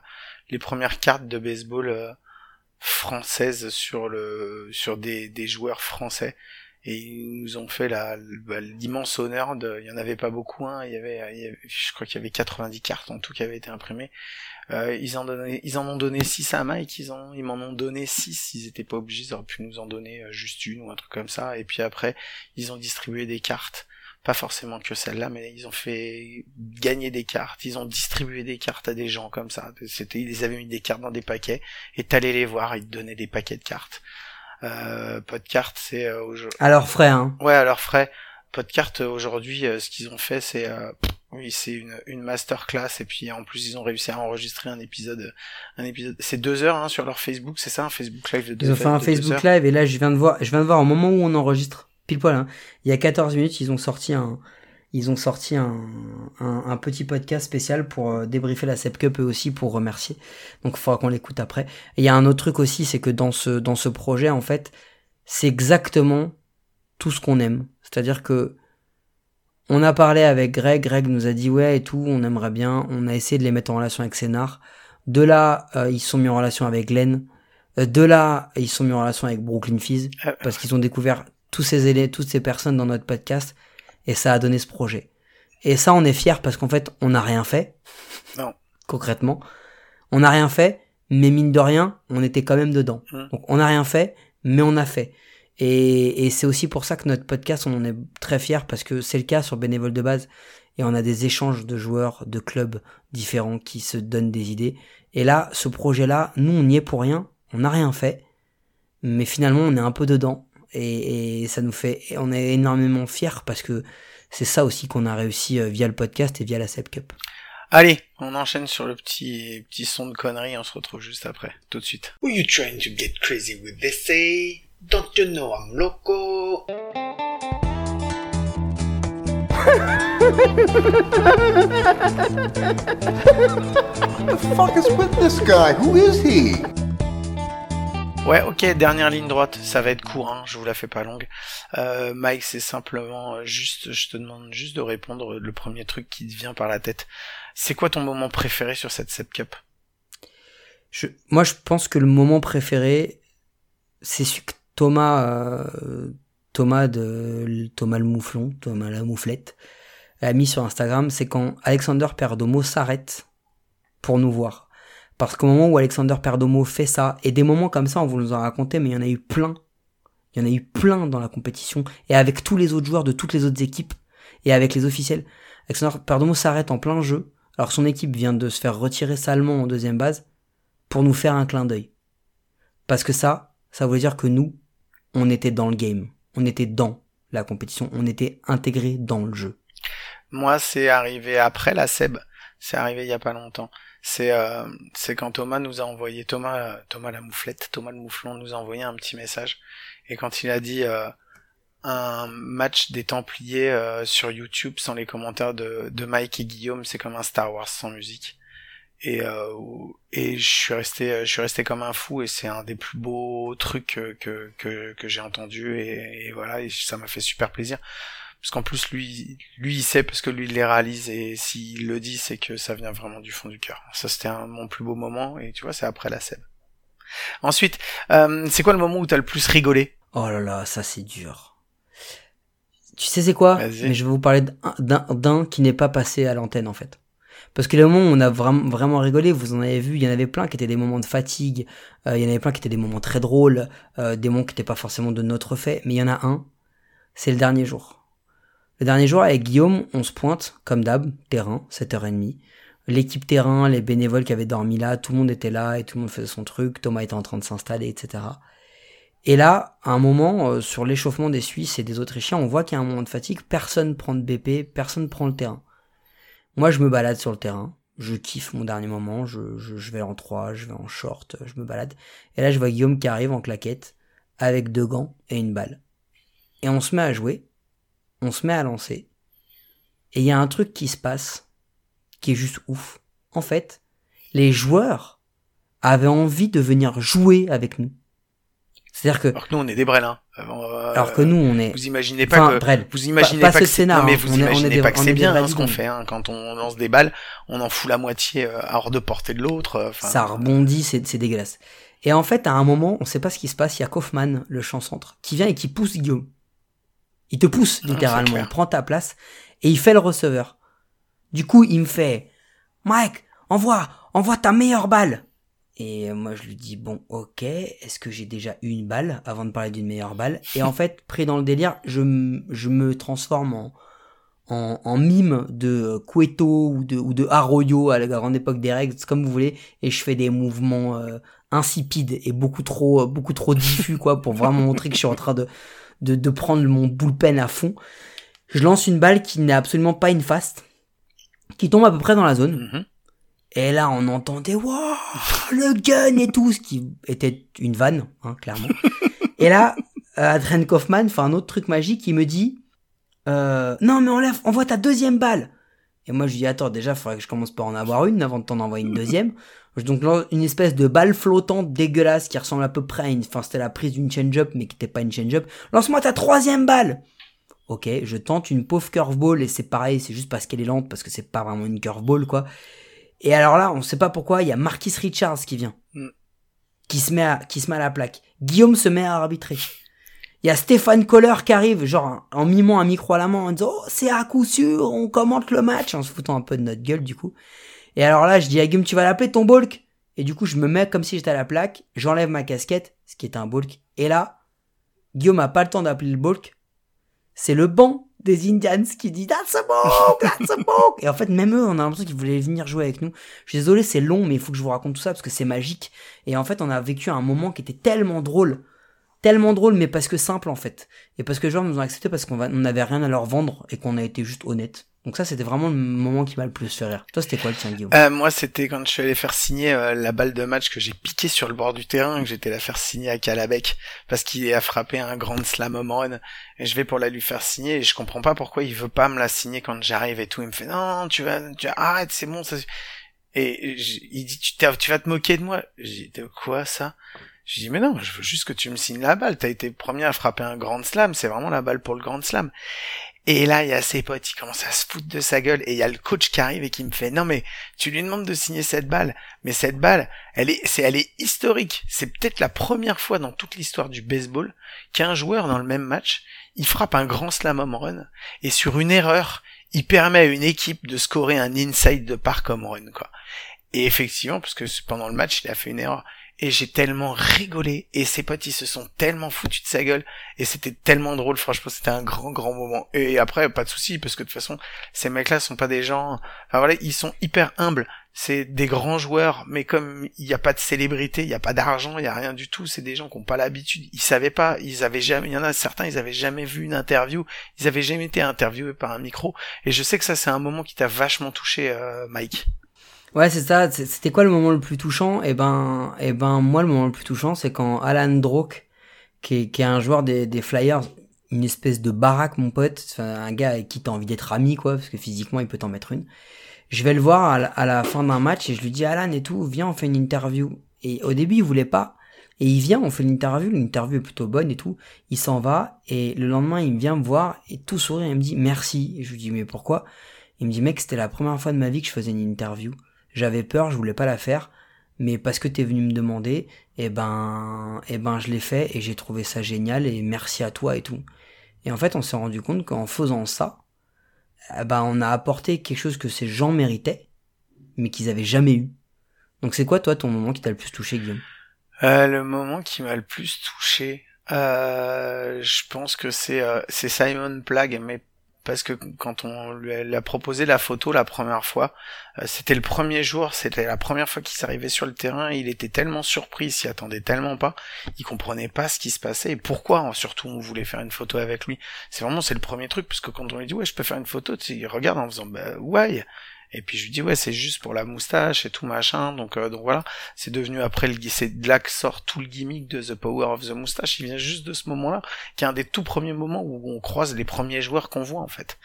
les premières cartes de baseball françaises sur le sur des, des joueurs français et ils nous ont fait bah, l'immense honneur de il y en avait pas beaucoup hein, il y avait- je crois qu'il y avait 90 cartes en tout qui avaient été imprimées. Euh, ils en donnaient, ils en ont donné 6 à Mike, ils en ils m'en ont donné 6, ils étaient pas obligés, ils auraient pu nous en donner euh, juste une ou un truc comme ça et puis après ils ont distribué des cartes pas forcément que celle-là, mais ils ont fait gagner des cartes, ils ont distribué des cartes à des gens comme ça. C'était, ils avaient mis des cartes dans des paquets, et t'allais les voir, ils te donnaient des paquets de cartes. Euh, pas de cartes, c'est euh, aujourd- Alors frais hein. ouais, à leurs frais. Pas de cartes aujourd'hui, euh, ce qu'ils ont fait, c'est euh, oui, c'est une, une masterclass, et puis en plus ils ont réussi à enregistrer un épisode, un épisode. C'est deux heures hein, sur leur Facebook, c'est ça, un Facebook Live de deux Ils ont fait un Facebook heures. Live et là je viens de voir, je viens de voir au moment où on enregistre, pile poil, hein, il y a 14 minutes, ils ont sorti un, ils ont sorti un, un, un petit podcast spécial pour euh, débriefer la Sep Cup eux aussi pour remercier. Donc il faudra qu'on l'écoute après. Et il y a un autre truc aussi, c'est que dans ce, dans ce projet, en fait, c'est exactement tout ce qu'on aime. C'est-à-dire que on a parlé avec Greg, Greg nous a dit ouais et tout, on aimerait bien, on a essayé de les mettre en relation avec Sénar. De là, euh, ils sont mis en relation avec Glenn. Euh, De là, ils sont mis en relation avec Brooklyn Fizz Euh, parce qu'ils ont découvert tous ces élèves, toutes ces personnes dans notre podcast et ça a donné ce projet. Et ça, on est fiers parce qu'en fait, on n'a rien fait. Non. Concrètement, on n'a rien fait, mais mine de rien, on était quand même dedans. Mm. Donc, on n'a rien fait, mais on a fait. Et, et c'est aussi pour ça que notre podcast, on en est très fiers parce que c'est le cas sur Bénévole de base et on a des échanges de joueurs, de clubs différents qui se donnent des idées. Et là, ce projet-là, nous, on n'y est pour rien, on n'a rien fait, mais finalement, on est un peu dedans et, et ça nous fait, et on est énormément fiers parce que c'est ça aussi qu'on a réussi euh, via le podcast et via la Sep Cup. Allez, on enchaîne sur le petit petit son de conneries, on se retrouve juste après, tout de suite. Who you trying to get crazy with they say? Don't you know I'm loco? the fuck is with this guy? Who is he? Ouais, ok, dernière ligne droite, ça va être court, hein, je vous la fais pas longue. Euh, Mike, c'est simplement juste, je te demande juste de répondre le premier truc qui te vient par la tête. C'est quoi ton moment préféré sur cette Sep Cup? Je, moi, je pense que le moment préféré, c'est celui que Thomas, euh, Thomas de Thomas le mouflon, Thomas la mouflette, a mis sur Instagram, c'est quand Alexander Perdomo s'arrête pour nous voir. Parce qu'au moment où Alexander Perdomo fait ça, et des moments comme ça, on vous en raconté, mais il y en a eu plein. Il y en a eu plein dans la compétition, et avec tous les autres joueurs de toutes les autres équipes, et avec les officiels. Alexander Perdomo s'arrête en plein jeu, alors son équipe vient de se faire retirer salement en deuxième base, pour nous faire un clin d'œil. Parce que ça, ça voulait dire que nous, on était dans le game. On était dans la compétition. On était intégré dans le jeu. Moi, c'est arrivé après la Seb. C'est arrivé il y a pas longtemps. C'est euh, quand Thomas nous a envoyé Thomas euh, Thomas la mouflette, Thomas le mouflon nous a envoyé un petit message et quand il a dit euh, un match des Templiers euh, sur YouTube sans les commentaires de, de Mike et Guillaume, c'est comme un Star Wars sans musique. Et euh, et je suis resté je suis resté comme un fou et c'est un des plus beaux trucs que que que, que j'ai entendu et, et voilà et ça m'a fait super plaisir parce qu'en plus lui lui il sait parce que lui il les réalise et s'il le dit c'est que ça vient vraiment du fond du cœur ça c'était mon plus beau moment et tu vois c'est après la scène ensuite euh, c'est quoi le moment où t'as le plus rigolé? Oh là là, ça c'est dur. Tu sais c'est quoi? Mais je vais vous parler d'un- d'un d'un qui n'est pas passé à l'antenne en fait. Parce que les moments où on a vraiment, vraiment rigolé, vous en avez vu, il y en avait plein qui étaient des moments de fatigue, euh, il y en avait plein qui étaient des moments très drôles, euh, des moments qui n'étaient pas forcément de notre fait, mais il y en a un, c'est le dernier jour. Le dernier jour avec Guillaume, on se pointe, comme d'hab, terrain, 7h30. L'équipe terrain, les bénévoles qui avaient dormi là, tout le monde était là et tout le monde faisait son truc, Thomas était en train de s'installer, etc. Et là, à un moment, euh, sur l'échauffement des Suisses et des Autrichiens, on voit qu'il y a un moment de fatigue, personne prend de BP, personne prend le terrain. Moi, je me balade sur le terrain, je kiffe mon dernier moment, je, je, vais en 3, je vais en short, je me balade. Et là, je vois Guillaume qui arrive en claquette, avec deux gants et une balle. Et on se met à jouer, on se met à lancer, et il y a un truc qui se passe, qui est juste ouf. En fait, les joueurs avaient envie de venir jouer avec nous. C'est-à-dire que, alors que nous on est des brels hein. Euh, alors que nous, on est, vous imaginez pas Enfin, que Brel, vous imaginez pas pas, ce que scénar, non mais vous On est- on est imaginez des- pas que c'est bien hein, ce qu'on fait hein. quand on lance des balles on en fout la moitié euh, hors de portée de l'autre euh, ça rebondit, c'est c'est dégueulasse. Et en fait, à un moment, on sait pas ce qui se passe, il y a Kaufman, le champ centre, qui vient et qui pousse Guillaume. Il te pousse, Ah, littéralement, il prend ta place, et il fait le receveur. Du coup, il me fait, Mike, envoie, envoie ta meilleure balle. Et moi, je lui dis, bon, ok, est-ce que j'ai déjà une balle avant de parler d'une meilleure balle? Et en fait, pris dans le délire, je, je me transforme en, en, en mime de Cueto ou de, ou de Arroyo à la grande époque des règles, comme vous voulez, et je fais des mouvements euh, insipides et beaucoup trop, euh, beaucoup trop diffus, quoi, pour vraiment montrer que je suis en train de, de, de prendre mon bullpen à fond. Je lance une balle qui n'est absolument pas une fast, qui tombe à peu près dans la zone. Mhm. Et là, on entendait, wow, le gun et tout, ce qui était une vanne, hein, clairement. et là, euh, Adrian Kaufman fait un autre truc magique, il me dit, euh, non, mais enlève, envoie ta deuxième balle. Et moi, je lui dis, attends, déjà, faudrait que je commence par en avoir une avant de t'en envoyer une deuxième. Donc, une espèce de balle flottante dégueulasse qui ressemble à peu près à une, enfin, c'était la prise d'une change-up, mais qui n'était pas une change-up. Lance-moi ta troisième balle! Ok, je tente une pauvre curveball et c'est pareil, c'est juste parce qu'elle est lente, parce que c'est pas vraiment une curveball, quoi. Et alors là, on sait pas pourquoi, il y a Marquis Richards qui vient. Mm. Qui se met à, qui se met à la plaque. Guillaume se met à arbitrer. Il y a Stéphane Kohler qui arrive, genre, en mimant un micro à la main, en disant, oh, c'est à coup sûr, on commente le match, en se foutant un peu de notre gueule, du coup. Et alors là, je dis à Guillaume, tu vas l'appeler ton bulk. Et du coup, je me mets comme si j'étais à la plaque, j'enlève ma casquette, ce qui est un bulk. Et là, Guillaume a pas le temps d'appeler le bulk. C'est le banc des Indians qui dit That's a bulk, that's a bulk. Et en fait, même eux, on a l'impression qu'ils voulaient venir jouer avec nous. Je suis désolé, c'est long, mais il faut que je vous raconte tout ça parce que c'est magique. Et en fait, on a vécu un moment qui était tellement drôle. Tellement drôle, mais parce que simple en fait. Et parce que les joueurs nous ont accepté parce qu'on va- on n'avait rien à leur vendre et qu'on a été juste honnête. Donc ça, c'était vraiment le moment qui m'a le plus fait. Toi, c'était quoi le tien, Guillaume? Euh, moi, c'était quand je suis allé faire signer euh, la balle de match que j'ai piqué sur le bord du terrain, que j'étais la faire signer à Calabec parce qu'il a frappé un grand slam home run et je vais pour la lui faire signer et je comprends pas pourquoi il veut pas me la signer quand j'arrive et tout. Il me fait non, tu vas, tu arrête, c'est bon. Ça... Et j- il dit tu, tu vas te moquer de moi. J'ai dit de quoi ça? Je dis mais non, je veux juste que tu me signes la balle. T'as été premier à frapper un grand slam, c'est vraiment la balle pour le grand slam. Et là, il y a ses potes, ils commencent à se foutre de sa gueule, et il y a le coach qui arrive et qui me fait, non mais, tu lui demandes de signer cette balle, mais cette balle, elle est, c'est, elle est historique. C'est peut-être la première fois dans toute l'histoire du baseball qu'un joueur dans le même match, il frappe un grand slam home run, et sur une erreur, il permet à une équipe de scorer un inside de park home run, quoi. Et effectivement, parce que pendant le match, il a fait une erreur. Et j'ai tellement rigolé, et ses potes, ils se sont tellement foutus de sa gueule, et c'était tellement drôle, franchement, c'était un grand, grand moment. Et après, pas de souci, parce que de toute façon, ces mecs-là sont pas des gens, enfin voilà, ils sont hyper humbles. C'est des grands joueurs, mais comme il n'y a pas de célébrité, il n'y a pas d'argent, il n'y a rien du tout, c'est des gens qui n'ont pas l'habitude. Ils savaient pas, ils avaient jamais, il y en a certains, ils avaient jamais vu une interview, ils avaient jamais été interviewés par un micro. Et je sais que ça, c'est un moment qui t'a vachement touché, euh, Mike. Ouais, c'est ça. C'était quoi le moment le plus touchant? Eh ben, eh ben, moi, le moment le plus touchant, c'est quand Alan Drake, qui est, qui est un joueur des, Flyers, une espèce de baraque, mon pote, un gars avec qui t'as envie d'être ami, quoi, parce que physiquement, il peut t'en mettre une. Je vais le voir à la, fin d'un match et je lui dis, Alan et tout, viens, on fait une interview. Et au début, il voulait pas. Et il vient, on fait l'interview, l'interview est plutôt bonne et tout. Il s'en va et le lendemain, il vient me voir et tout sourire, il me dit merci. Je lui dis, mais pourquoi? Il me dit, mec, c'était la première fois de ma vie que je faisais une interview. J'avais peur, je voulais pas la faire, mais parce que t'es venu me demander, eh ben, eh ben, je l'ai fait et j'ai trouvé ça génial et merci à toi et tout. Et en fait, on s'est rendu compte qu'en faisant ça, eh ben, on a apporté quelque chose que ces gens méritaient, mais qu'ils avaient jamais eu. Donc c'est quoi toi ton moment qui t'a le plus touché, Guillaume? Euh, le moment qui m'a le plus touché, euh, je pense que c'est euh, c'est Simon Plague, mais parce que quand on lui a, proposé la photo la première fois, euh, c'était le premier jour, c'était la première fois qu'il s'arrivait sur le terrain, il était tellement surpris, il s'y attendait tellement pas, il comprenait pas ce qui se passait et pourquoi hein, surtout on voulait faire une photo avec lui. C'est vraiment c'est le premier truc parce que quand on lui dit ouais je peux faire une photo, il regarde en faisant bah ouais. Et puis je lui dis ouais c'est juste pour la moustache et tout machin. Donc euh, donc voilà. C'est devenu après le c'est de là que sort tout le gimmick de The Power of the Moustache. Il vient juste de ce moment-là qui est un des tout premiers moments où on croise les premiers joueurs qu'on voit en fait.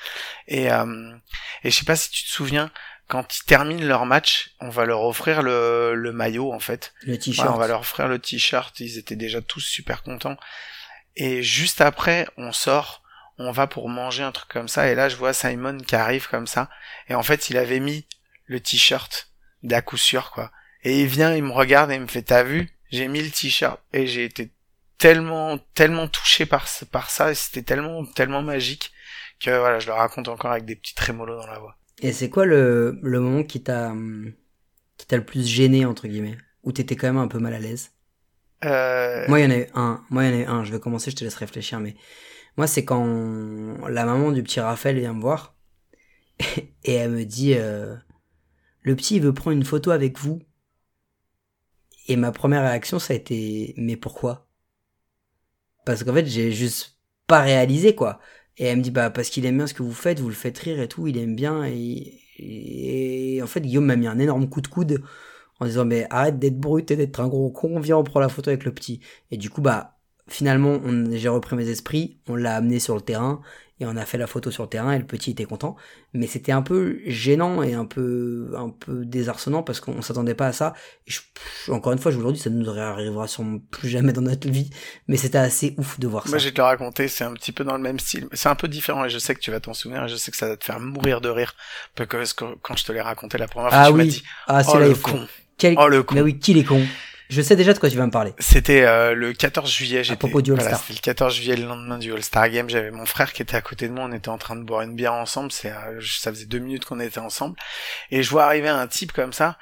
Et euh, et je sais pas si tu te souviens quand ils terminent leur match on va leur offrir le, le maillot en fait. Le Ouais, t-shirt. on va leur offrir le t-shirt, ils étaient déjà tous super contents. Et juste après, on sort, on va pour manger un truc comme ça, et là je vois Simon qui arrive comme ça, et en fait il avait mis le t-shirt d'à coup sûr quoi. Et il vient, il me regarde et il me fait t'as vu, j'ai mis le t-shirt, et j'ai été tellement, tellement touché par, par ça, et c'était tellement, tellement magique que voilà, je le raconte encore avec des petits trémolos dans la voix. Et c'est quoi le, le moment qui t'a qui t'a le plus gêné entre guillemets? Où t'étais quand même un peu mal à l'aise? Euh, Moi, il y en a eu un. Moi, il y en a eu un. Je vais commencer, je te laisse réfléchir. Mais moi, c'est quand la maman du petit Raphaël vient me voir et elle me dit euh, Le petit, veut prendre une photo avec vous. Et ma première réaction, ça a été Mais pourquoi? Parce qu'en fait, j'ai juste pas réalisé, quoi. Et elle me dit Bah, parce qu'il aime bien ce que vous faites, vous le faites rire et tout, il aime bien. Et, et en fait, Guillaume m'a mis un énorme coup de coude en disant mais arrête d'être brut et d'être un gros con, viens on prend la photo avec le petit. Et du coup bah finalement j'ai repris mes esprits, on l'a amené sur le terrain et on a fait la photo sur le terrain et le petit était content. Mais c'était un peu gênant et un peu un peu désarçonnant parce qu'on s'attendait pas à ça. Et je- pff, encore une fois, je vous le dis, ça nous arrivera sûrement plus jamais dans notre vie. Mais c'était assez ouf de voir Moi, ça. je vais te le raconter, c'est un petit peu dans le même style. C'est un peu différent et je sais que tu vas t'en souvenir et je sais que ça va te faire mourir de rire. Parce que quand je te l'ai raconté la première fois, Ah tu m'as oui, dit, ah oh le con. Quel... Oh le con. Mais oui, qui est con Je sais déjà de quoi tu vas me parler. C'était euh, le 14 juillet. J'étais, propos du voilà, All-Star. C'était le 14 juillet, le lendemain du All-Star Game. J'avais mon frère qui était à côté de moi. On était en train de boire une bière ensemble. C'est, euh, ça faisait deux minutes qu'on était ensemble. Et je vois arriver un type comme ça,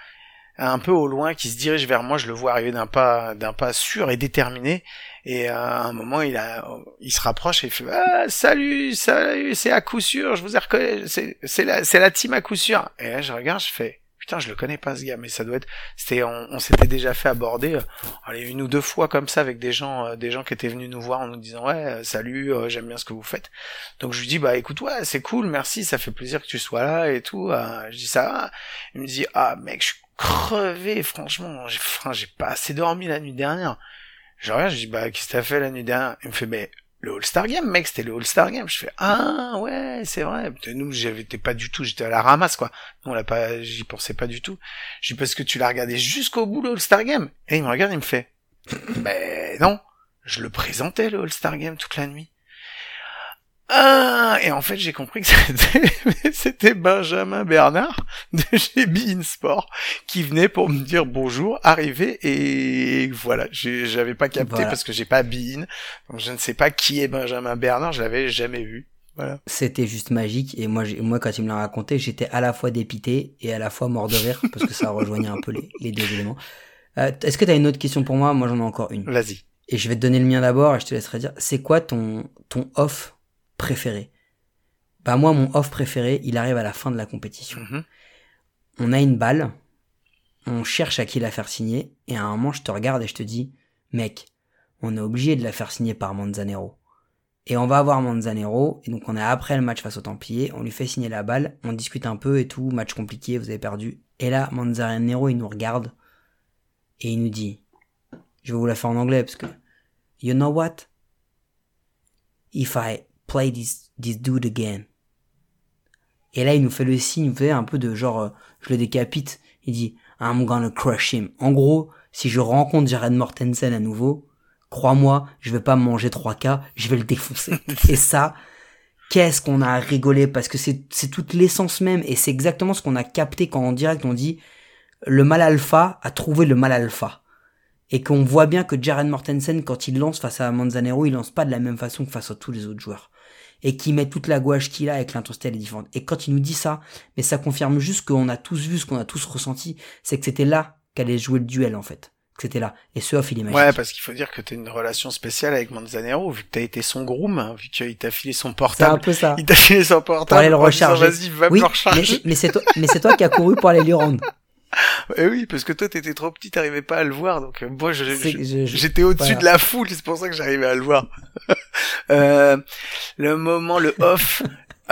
un peu au loin, qui se dirige vers moi. Je le vois arriver d'un pas, d'un pas sûr et déterminé. Et euh, à un moment, il a, il se rapproche et il fait ah, salut, salut, c'est à coup sûr. Je vous ai reconnu. C'est, c'est la, c'est la team à coup sûr. Et là, je regarde, je fais putain, je le connais pas ce gars, mais ça doit être, c'était, on, on s'était déjà fait aborder, euh, allez, une ou deux fois comme ça avec des gens, euh, des gens qui étaient venus nous voir en nous disant ouais, euh, salut, j'aime bien ce que vous faites. Donc je lui dis bah écoute ouais, c'est cool, merci, ça fait plaisir que tu sois là et tout. Je dis ça. Il me dit ah mec, je suis crevé, franchement, j'ai, enfin, j'ai pas assez dormi la nuit dernière. Je regarde, je dis bah qu'est-ce que t'as fait la nuit dernière? Il me fait mais le All-Star Game, mec, c'était le All-Star Game. Je fais, ah, ouais, c'est vrai. Nous, j'avais pas du tout, j'étais à la ramasse, quoi. Nous, on l'a pas, j'y pensais pas du tout. Je dis, parce que tu l'as regardé jusqu'au bout, le All-Star Game. Et il me regarde, il me fait, ben, non. Je le présentais, le All-Star Game, toute la nuit. Ah, et en fait, j'ai compris que c'était, Benjamin Bernard de chez Bein Sport qui venait pour me dire bonjour, arrivé, et voilà, j'avais pas capté Voilà. parce que j'ai pas Bein, donc je ne sais pas qui est Benjamin Bernard, je l'avais jamais vu. Voilà. C'était juste magique et moi, moi quand il me l'a raconté, j'étais à la fois dépité et à la fois mort de rire parce que ça rejoignait un peu les, les deux éléments. Euh, Est-ce que tu as une autre question pour moi? Moi j'en ai encore une. Vas-y. Et je vais te donner le mien d'abord et je te laisserai dire. C'est quoi ton, ton off? Préféré Bah moi mon off préféré, il arrive à la fin de la compétition. Mhm. On a une balle, on cherche à qui la faire signer et à un moment je te regarde et je te dis, mec, on est obligé de la faire signer par Manzanero. Et on va avoir Manzanero, et donc on est après le match face aux Templiers, on lui fait signer la balle, on discute un peu et tout, match compliqué, vous avez perdu. Et là, Manzanero, il nous regarde, et il nous dit, je vais vous la faire en anglais parce que, you know what? If I play this, this dude again. Et là, il nous fait le signe, vous savez, un peu de genre, euh, je le décapite. Il dit, I'm gonna crush him. En gros, si je rencontre Jared Mortensen à nouveau, crois-moi, je vais pas manger 3K, je vais le défoncer. et ça, qu'est-ce qu'on a rigolé? Parce que c'est, c'est toute l'essence même et c'est exactement ce qu'on a capté quand en direct on dit le mal alpha a trouvé le mal alpha. Et qu'on voit bien que Jared Mortensen, quand il lance face à Manzanero, il lance pas de la même façon que face à tous les autres joueurs. Et qu'il met toute la gouache qu'il a avec l'intensité elle est différente. Et quand il nous dit ça, mais ça confirme juste qu'on a tous vu, ce qu'on a tous ressenti, c'est que c'était là qu'allait jouer le duel en fait. Que c'était là. Et ce off, il est magique. Ouais, parce qu'il faut dire que t'as une relation spéciale avec Manzanero, vu que t'as été son groom, hein, vu qu'il t'a filé son c'est un portable. peu ça. Il t'a filé son Pour portable. aller le recharger. Vas-y, va oui, me le mais, recharger. mais c'est toi, mais c'est toi qui as couru pour aller lui rendre. Eh oui, parce que toi, t'étais trop petit, t'arrivais pas à le voir, donc euh, moi, j'étais au-dessus de la foule, c'est pour ça que j'arrivais à le voir. euh, le moment, le off,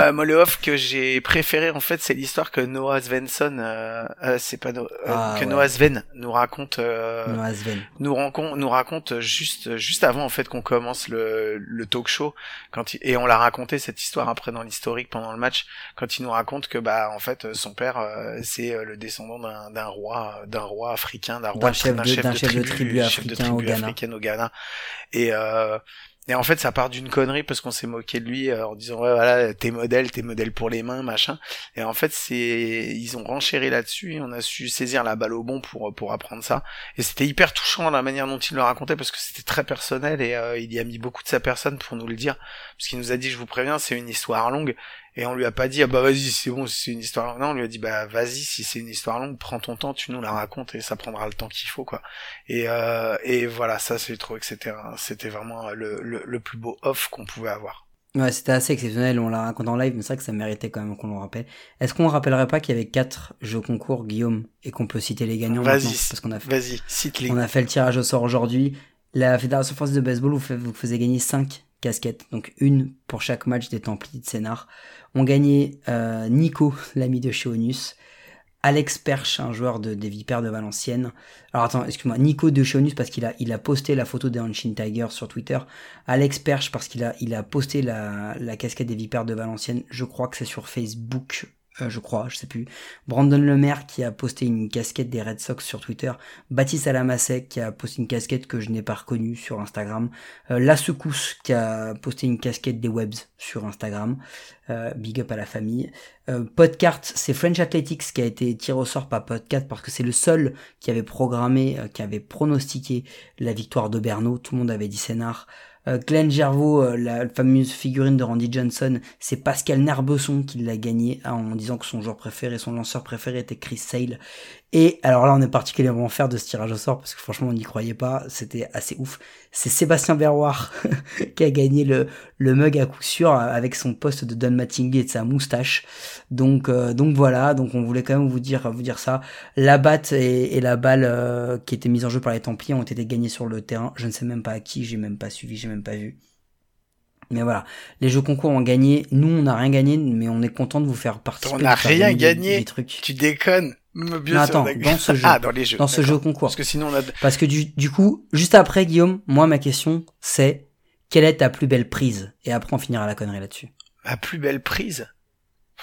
euh, moi, le off que j'ai préféré, en fait, c'est l'histoire que Noah Svensson, euh, euh, c'est pas No- euh, Ah, que ouais. Noah Sven nous raconte, euh, Noah Sven. nous raconte, nous raconte juste, juste avant, en fait, qu'on commence le, le talk show, quand il, et on l'a raconté cette histoire après dans l'historique pendant le match, quand il nous raconte que, bah, en fait, son père, euh, c'est le descendant d'un, d'un roi, d'un roi africain, d'un roi, D'un chef de- chef de tribu chef de africain au tribu Ghana. africaine au Ghana. Et, euh, et en fait, ça part d'une connerie parce qu'on s'est moqué de lui euh, en disant ouais voilà t'es modèle, t'es modèle pour les mains, machin. Et en fait, c'est ils ont renchéri là-dessus et on a su saisir la balle au bon pour pour apprendre ça. Et c'était hyper touchant la manière dont il le racontait parce que c'était très personnel et euh, il y a mis beaucoup de sa personne pour nous le dire parce qu'il nous a dit je vous préviens c'est une histoire longue et on lui a pas dit ah bah vas-y c'est bon c'est une histoire longue. Non on lui a dit bah vas-y si c'est une histoire longue prends ton temps tu nous la racontes et ça prendra le temps qu'il faut quoi. Et euh, et voilà ça c'est trouvé que c'était vraiment le, le le plus beau off qu'on pouvait avoir. Ouais, c'était assez exceptionnel, on l'a raconté en live, mais c'est vrai que ça méritait quand même qu'on le rappelle. Est-ce qu'on rappellerait pas qu'il y avait quatre jeux concours, Guillaume, et qu'on peut citer les gagnants Vas-y, Parce qu'on a fait, Vas-y cite les. on a fait le tirage au sort aujourd'hui. La Fédération française de baseball vous, fait, vous faisait gagner cinq casquettes, donc une pour chaque match des Templiers de Sénart. On gagnait euh, Nico, l'ami de chez Onus, Alex Perche, un joueur de, des Vipères de Valenciennes. Alors attends, excuse-moi, Nico de chez Onus parce qu'il a, il a posté la photo des Hanshin Tigers sur Twitter. Alex Perche parce qu'il a, il a posté la, la casquette des Vipères de Valenciennes. Je crois que c'est sur Facebook. Euh, je crois, je sais plus. Brandon Lemaire qui a posté une casquette des Red Sox sur Twitter. Baptiste Alamasek qui a posté une casquette que je n'ai pas reconnue sur Instagram. Euh, La Secousse qui a posté une casquette des Webs sur Instagram. Euh, big up à la famille. Euh, Podcart, c'est French Athletics qui a été tiré au sort par Podcart parce que c'est le seul qui avait programmé, qui avait pronostiqué la victoire de Berno. Tout le monde avait dit Sénard. Euh, Glenn Gervaux, euh, la fameuse figurine de Randy Johnson, c'est Pascal Narbesson qui l'a gagné en disant que son joueur préféré, son lanceur préféré était Chris Sale. Et alors là, on est particulièrement fiers de ce tirage au sort parce que franchement, on n'y croyait pas. C'était assez ouf. C'est Sébastien Berroir qui a gagné le, le mug à coup sûr avec son poste de Don Mattingly et de sa moustache. Donc, euh, donc voilà. Donc on voulait quand même vous dire, vous dire ça. La batte et, la balle euh, qui était mise en jeu par les Templiers ont été gagnées sur le terrain. Je ne sais même pas à qui. J'ai même pas suivi. J'ai même pas vu. Mais voilà, les jeux concours ont gagné. Nous, on n'a rien gagné, mais on est content de vous faire participer. On n'a rien gagné. Des trucs. Tu déconnes. Bien Non, attends, dans ce jeu. Ah, dans les jeux. Dans ce jeu concours. Parce que sinon, on a. Parce que du, du coup, juste après, Guillaume, moi, ma question, c'est quelle est ta plus belle prise? Et après, on finira la connerie là-dessus. Ma plus belle prise?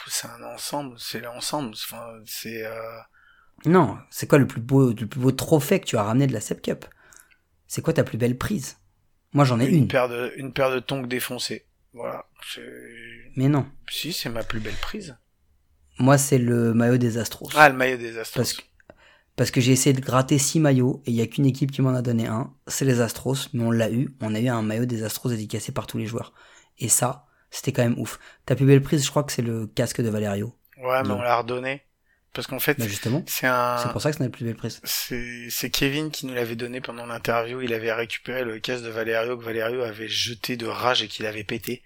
C'est un ensemble. C'est l'ensemble. Enfin, c'est. Euh... Non, c'est quoi le plus beau, le plus beau trophée que tu as ramené de la Sep Cup? C'est quoi ta plus belle prise? Moi, j'en ai Une, une. paire de une paire de tongs défoncés. Voilà. Mais non. Si, c'est ma plus belle prise. Moi, c'est le maillot des Astros. Ah, le maillot des Astros. Parce que, parce que j'ai essayé de gratter six maillots et il y a qu'une équipe qui m'en a donné un. C'est les Astros, mais on l'a eu. On a eu un maillot des Astros dédicacé par tous les joueurs. Et ça, c'était quand même ouf. Ta plus belle prise, je crois que c'est le casque de Valerio. Ouais, mais Non. on l'a redonné. Parce qu'en fait, Bah justement, c'est un. c'est pour ça que c'est la plus belle. C'est Kevin qui nous l'avait donné pendant l'interview. Il avait récupéré le casque de Valerio que Valerio avait jeté de rage et qu'il avait pété.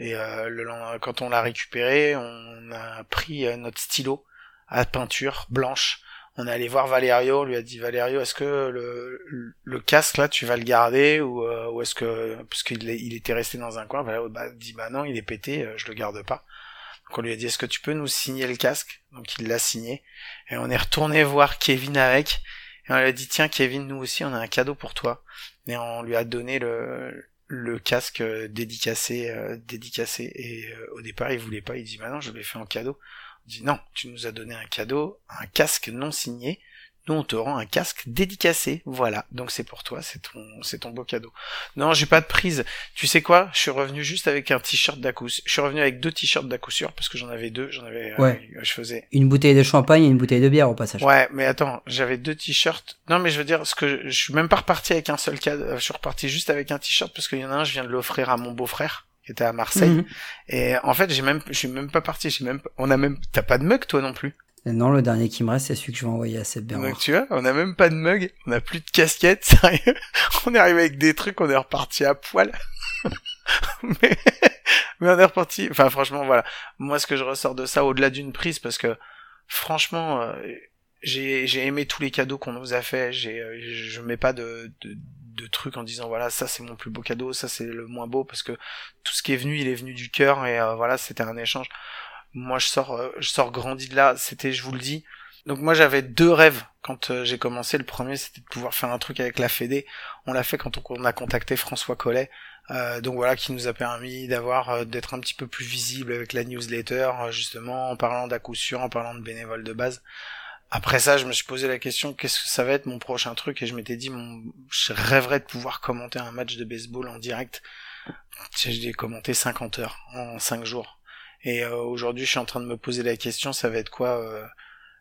Et euh, le, quand on l'a récupéré, on a pris euh, notre stylo à peinture blanche. On est allé voir Valerio, on lui a dit Valerio, est-ce que le, le casque là, tu vas le garder ou, euh, ou est-ce que parce qu'il il était resté dans un coin, Valerio bah, dit bah non, il est pété, je le garde pas. On lui a dit est-ce que tu peux nous signer le casque? Donc il l'a signé. Et on est retourné voir Kevin avec. Et on lui a dit, tiens, Kevin, nous aussi, on a un cadeau pour toi. Et on lui a donné le, casque euh, dédicacé, euh, dédicacé. Et euh, au départ, il voulait pas. Il dit, bah je l'ai fait en cadeau. On dit, non, tu nous as donné un cadeau, un casque non signé. Nous, on te rend un casque dédicacé. Voilà. Donc c'est pour toi, c'est ton, c'est ton beau cadeau. Non, j'ai pas de prise. Tu sais quoi? Je suis revenu juste avec un t-shirt coup. Je suis revenu avec deux t-shirts sûr parce que j'en avais deux. J'en avais, euh, Ouais. je faisais Une bouteille de champagne et une bouteille de bière au passage. Ouais, mais attends, j'avais deux t-shirts. Non, mais je veux dire, ce que je, je suis même pas reparti avec un seul cadeau. Je suis reparti juste avec un t-shirt parce qu'il y en a un, je viens de l'offrir à mon beau-frère qui était à Marseille. Mhm. Et en fait, j'ai même, je suis même pas parti. J'ai même, on a même, t'as pas de mug toi non plus. Non, le dernier qui me reste, c'est celui que je vais envoyer à Donc Bernard. tu vois, on a même pas de mug. On a plus de casquette. Sérieux, on est arrivé avec des trucs, on est reparti à poil. mais, mais on est reparti. Enfin, franchement, voilà. Moi, ce que je ressors de ça, au-delà d'une prise, parce que franchement, euh, j'ai aimé tous les cadeaux qu'on nous a fait. Euh, je mets pas de, de de trucs en disant voilà ça c'est mon plus beau cadeau, ça c'est le moins beau parce que tout ce qui est venu il est venu du cœur et euh, voilà c'était un échange. Moi je sors euh, je sors grandi de là. C'était je vous le dis. Donc moi j'avais deux rêves quand euh, j'ai commencé. Le premier c'était de pouvoir faire un truc avec la Fédé. On l'a fait quand on, a contacté François Collet. Euh, donc voilà qui nous a permis d'avoir d'être un petit peu plus visible avec la newsletter justement en parlant sûr, en parlant de bénévoles de base. Après ça, je me suis posé la question qu'est-ce que ça va être mon prochain truc? Et je m'étais dit mon je rêverais de pouvoir commenter un match de baseball en direct. J'ai commenté 50 heures en 5 jours. Et euh, aujourd'hui, je suis en train de me poser la question ça va être quoi euh,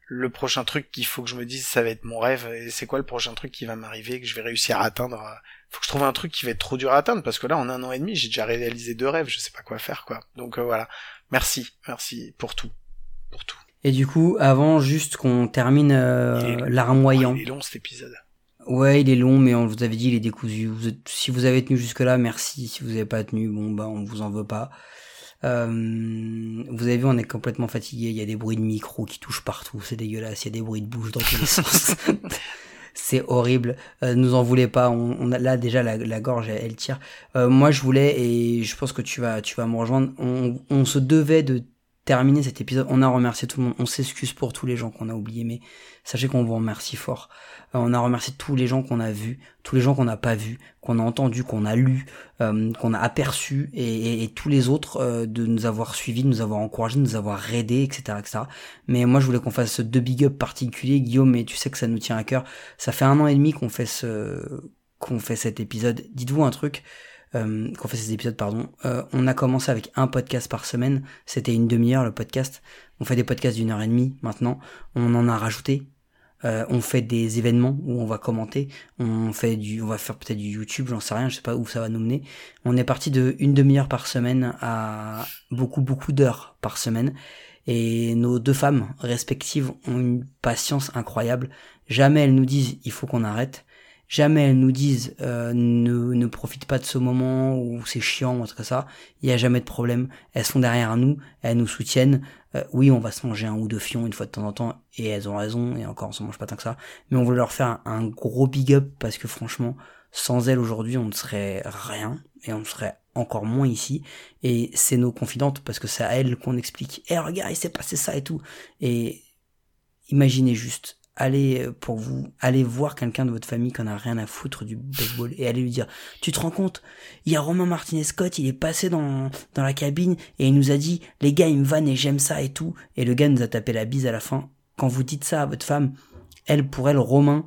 le prochain truc qu'il faut que je me dise ça va être mon rêve et c'est quoi le prochain truc qui va m'arriver que je vais réussir à atteindre euh, faut que je trouve un truc qui va être trop dur à atteindre parce que là en un an et demi j'ai déjà réalisé deux rêves je sais pas quoi faire quoi donc euh, voilà merci merci pour tout pour tout Et du coup, avant juste qu'on termine euh, larmoyant. il est long cet épisode Ouais, il est long, mais on vous avait dit, il est décousu. Vous êtes- si vous avez tenu jusque-là, merci. Si vous n'avez pas tenu, bon, bah, on vous en veut pas. Euh, vous avez vu, on est complètement fatigué. Il y a des bruits de micro qui touchent partout. C'est dégueulasse. Il y a des bruits de bouche dans tous les sens. C'est horrible. Euh, nous en voulez pas. On, on a là déjà la, la gorge, elle, elle tire. Euh, moi, je voulais et je pense que tu vas, tu vas me rejoindre. On, on se devait de terminer cet épisode. On a remercié tout le monde. On s'excuse pour tous les gens qu'on a oubliés, mais sachez qu'on vous remercie fort. Euh, on a remercié tous les gens qu'on a vus, tous les gens qu'on n'a pas vus, qu'on a entendus, qu'on a lus, euh, qu'on a aperçus, et, et- et tous les autres euh, de nous avoir suivis, de nous avoir encouragés, de nous avoir aidés, etc., etc. Mais moi, je voulais qu'on fasse deux big up particuliers, Guillaume, mais tu sais que ça nous tient à cœur. Ça fait un an et demi qu'on fait ce, qu'on fait cet épisode. Dites-vous un truc. Euh, qu'on fait ces épisodes, pardon. Euh, on a commencé avec un podcast par semaine. C'était une demi-heure le podcast. On fait des podcasts d'une heure et demie maintenant. On en a rajouté. Euh, on fait des événements où on va commenter, on fait du, on va faire peut-être du YouTube, j'en sais rien, je sais pas où ça va nous mener. On est parti de une demi-heure par semaine à beaucoup beaucoup d'heures par semaine. Et nos deux femmes respectives ont une patience incroyable. Jamais elles nous disent il faut qu'on arrête. Jamais elles nous disent euh, ne, ne profite pas de ce moment ou c'est chiant ou autre ça. Il n'y a jamais de problème. Elles sont derrière nous, elles nous soutiennent. Euh, oui, on va se manger un ou deux fions une fois de temps en temps et elles ont raison et encore on se mange pas tant que ça. Mais on veut leur faire un, un gros big up parce que franchement, sans elles aujourd'hui, on ne serait rien et on serait encore moins ici. Et c'est nos confidentes parce que c'est à elles qu'on explique. Eh regarde, il s'est passé ça et tout. Et imaginez juste, allez euh, pour vous, allez voir quelqu'un de votre famille qui en a rien à foutre du baseball et allez lui dire, tu te rends compte, il y a Romain Martinez Scott, il est passé dans, dans la cabine et il nous a dit, les gars, ils me vannent et j'aime ça et tout. Et le gars nous a tapé la bise à la fin. Quand vous dites ça à votre femme, elle, pour elle, Romain,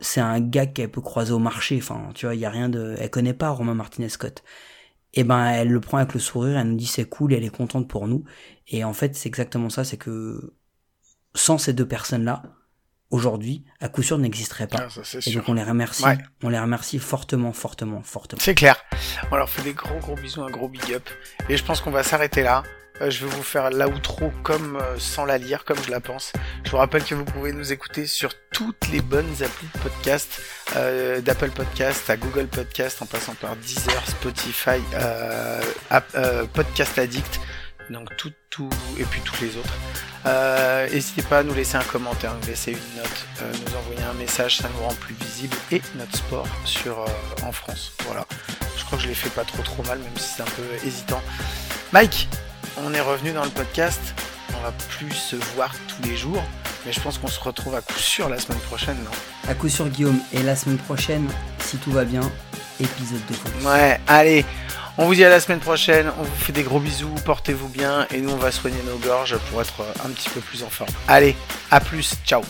c'est un gars qu'elle peut croiser au marché. Enfin, tu vois, il y a rien de, elle connaît pas Romain Martinez Scott. Et ben, elle le prend avec le sourire, elle nous dit c'est cool, elle est contente pour nous. Et en fait, c'est exactement ça, c'est que sans ces deux personnes-là, aujourd'hui, à coup sûr, n'existerait pas. Ah, ça, Et sûr. donc on les remercie, Ouais. on les remercie fortement, fortement, fortement. C'est clair. On leur fait des gros gros bisous, un gros big up. Et je pense qu'on va s'arrêter là. Euh, je vais vous faire l'outro comme euh, sans la lire, comme je la pense. Je vous rappelle que vous pouvez nous écouter sur toutes les bonnes applis de podcast, euh, d'Apple Podcast à Google Podcast, en passant par Deezer, Spotify, euh, App- euh, Podcast Addict, donc tout, tout, et puis tous les autres. Euh, N'hésitez pas à nous laisser un commentaire, nous laisser une note, euh, nous envoyer un message, ça nous rend plus visible et notre sport sur euh, en France. Voilà. Je crois que je l'ai fait pas trop trop mal, même si c'est un peu hésitant. Mike, on est revenu dans le podcast. On va plus se voir tous les jours, mais je pense qu'on se retrouve à coup sûr la semaine prochaine, non? À coup sûr, Guillaume. Et la semaine prochaine, si tout va bien, épisode de. Ouais, allez, on vous dit à la semaine prochaine, on vous fait des gros bisous, portez-vous bien, et nous on va soigner nos gorges pour être un petit peu plus en forme. Allez, à plus, ciao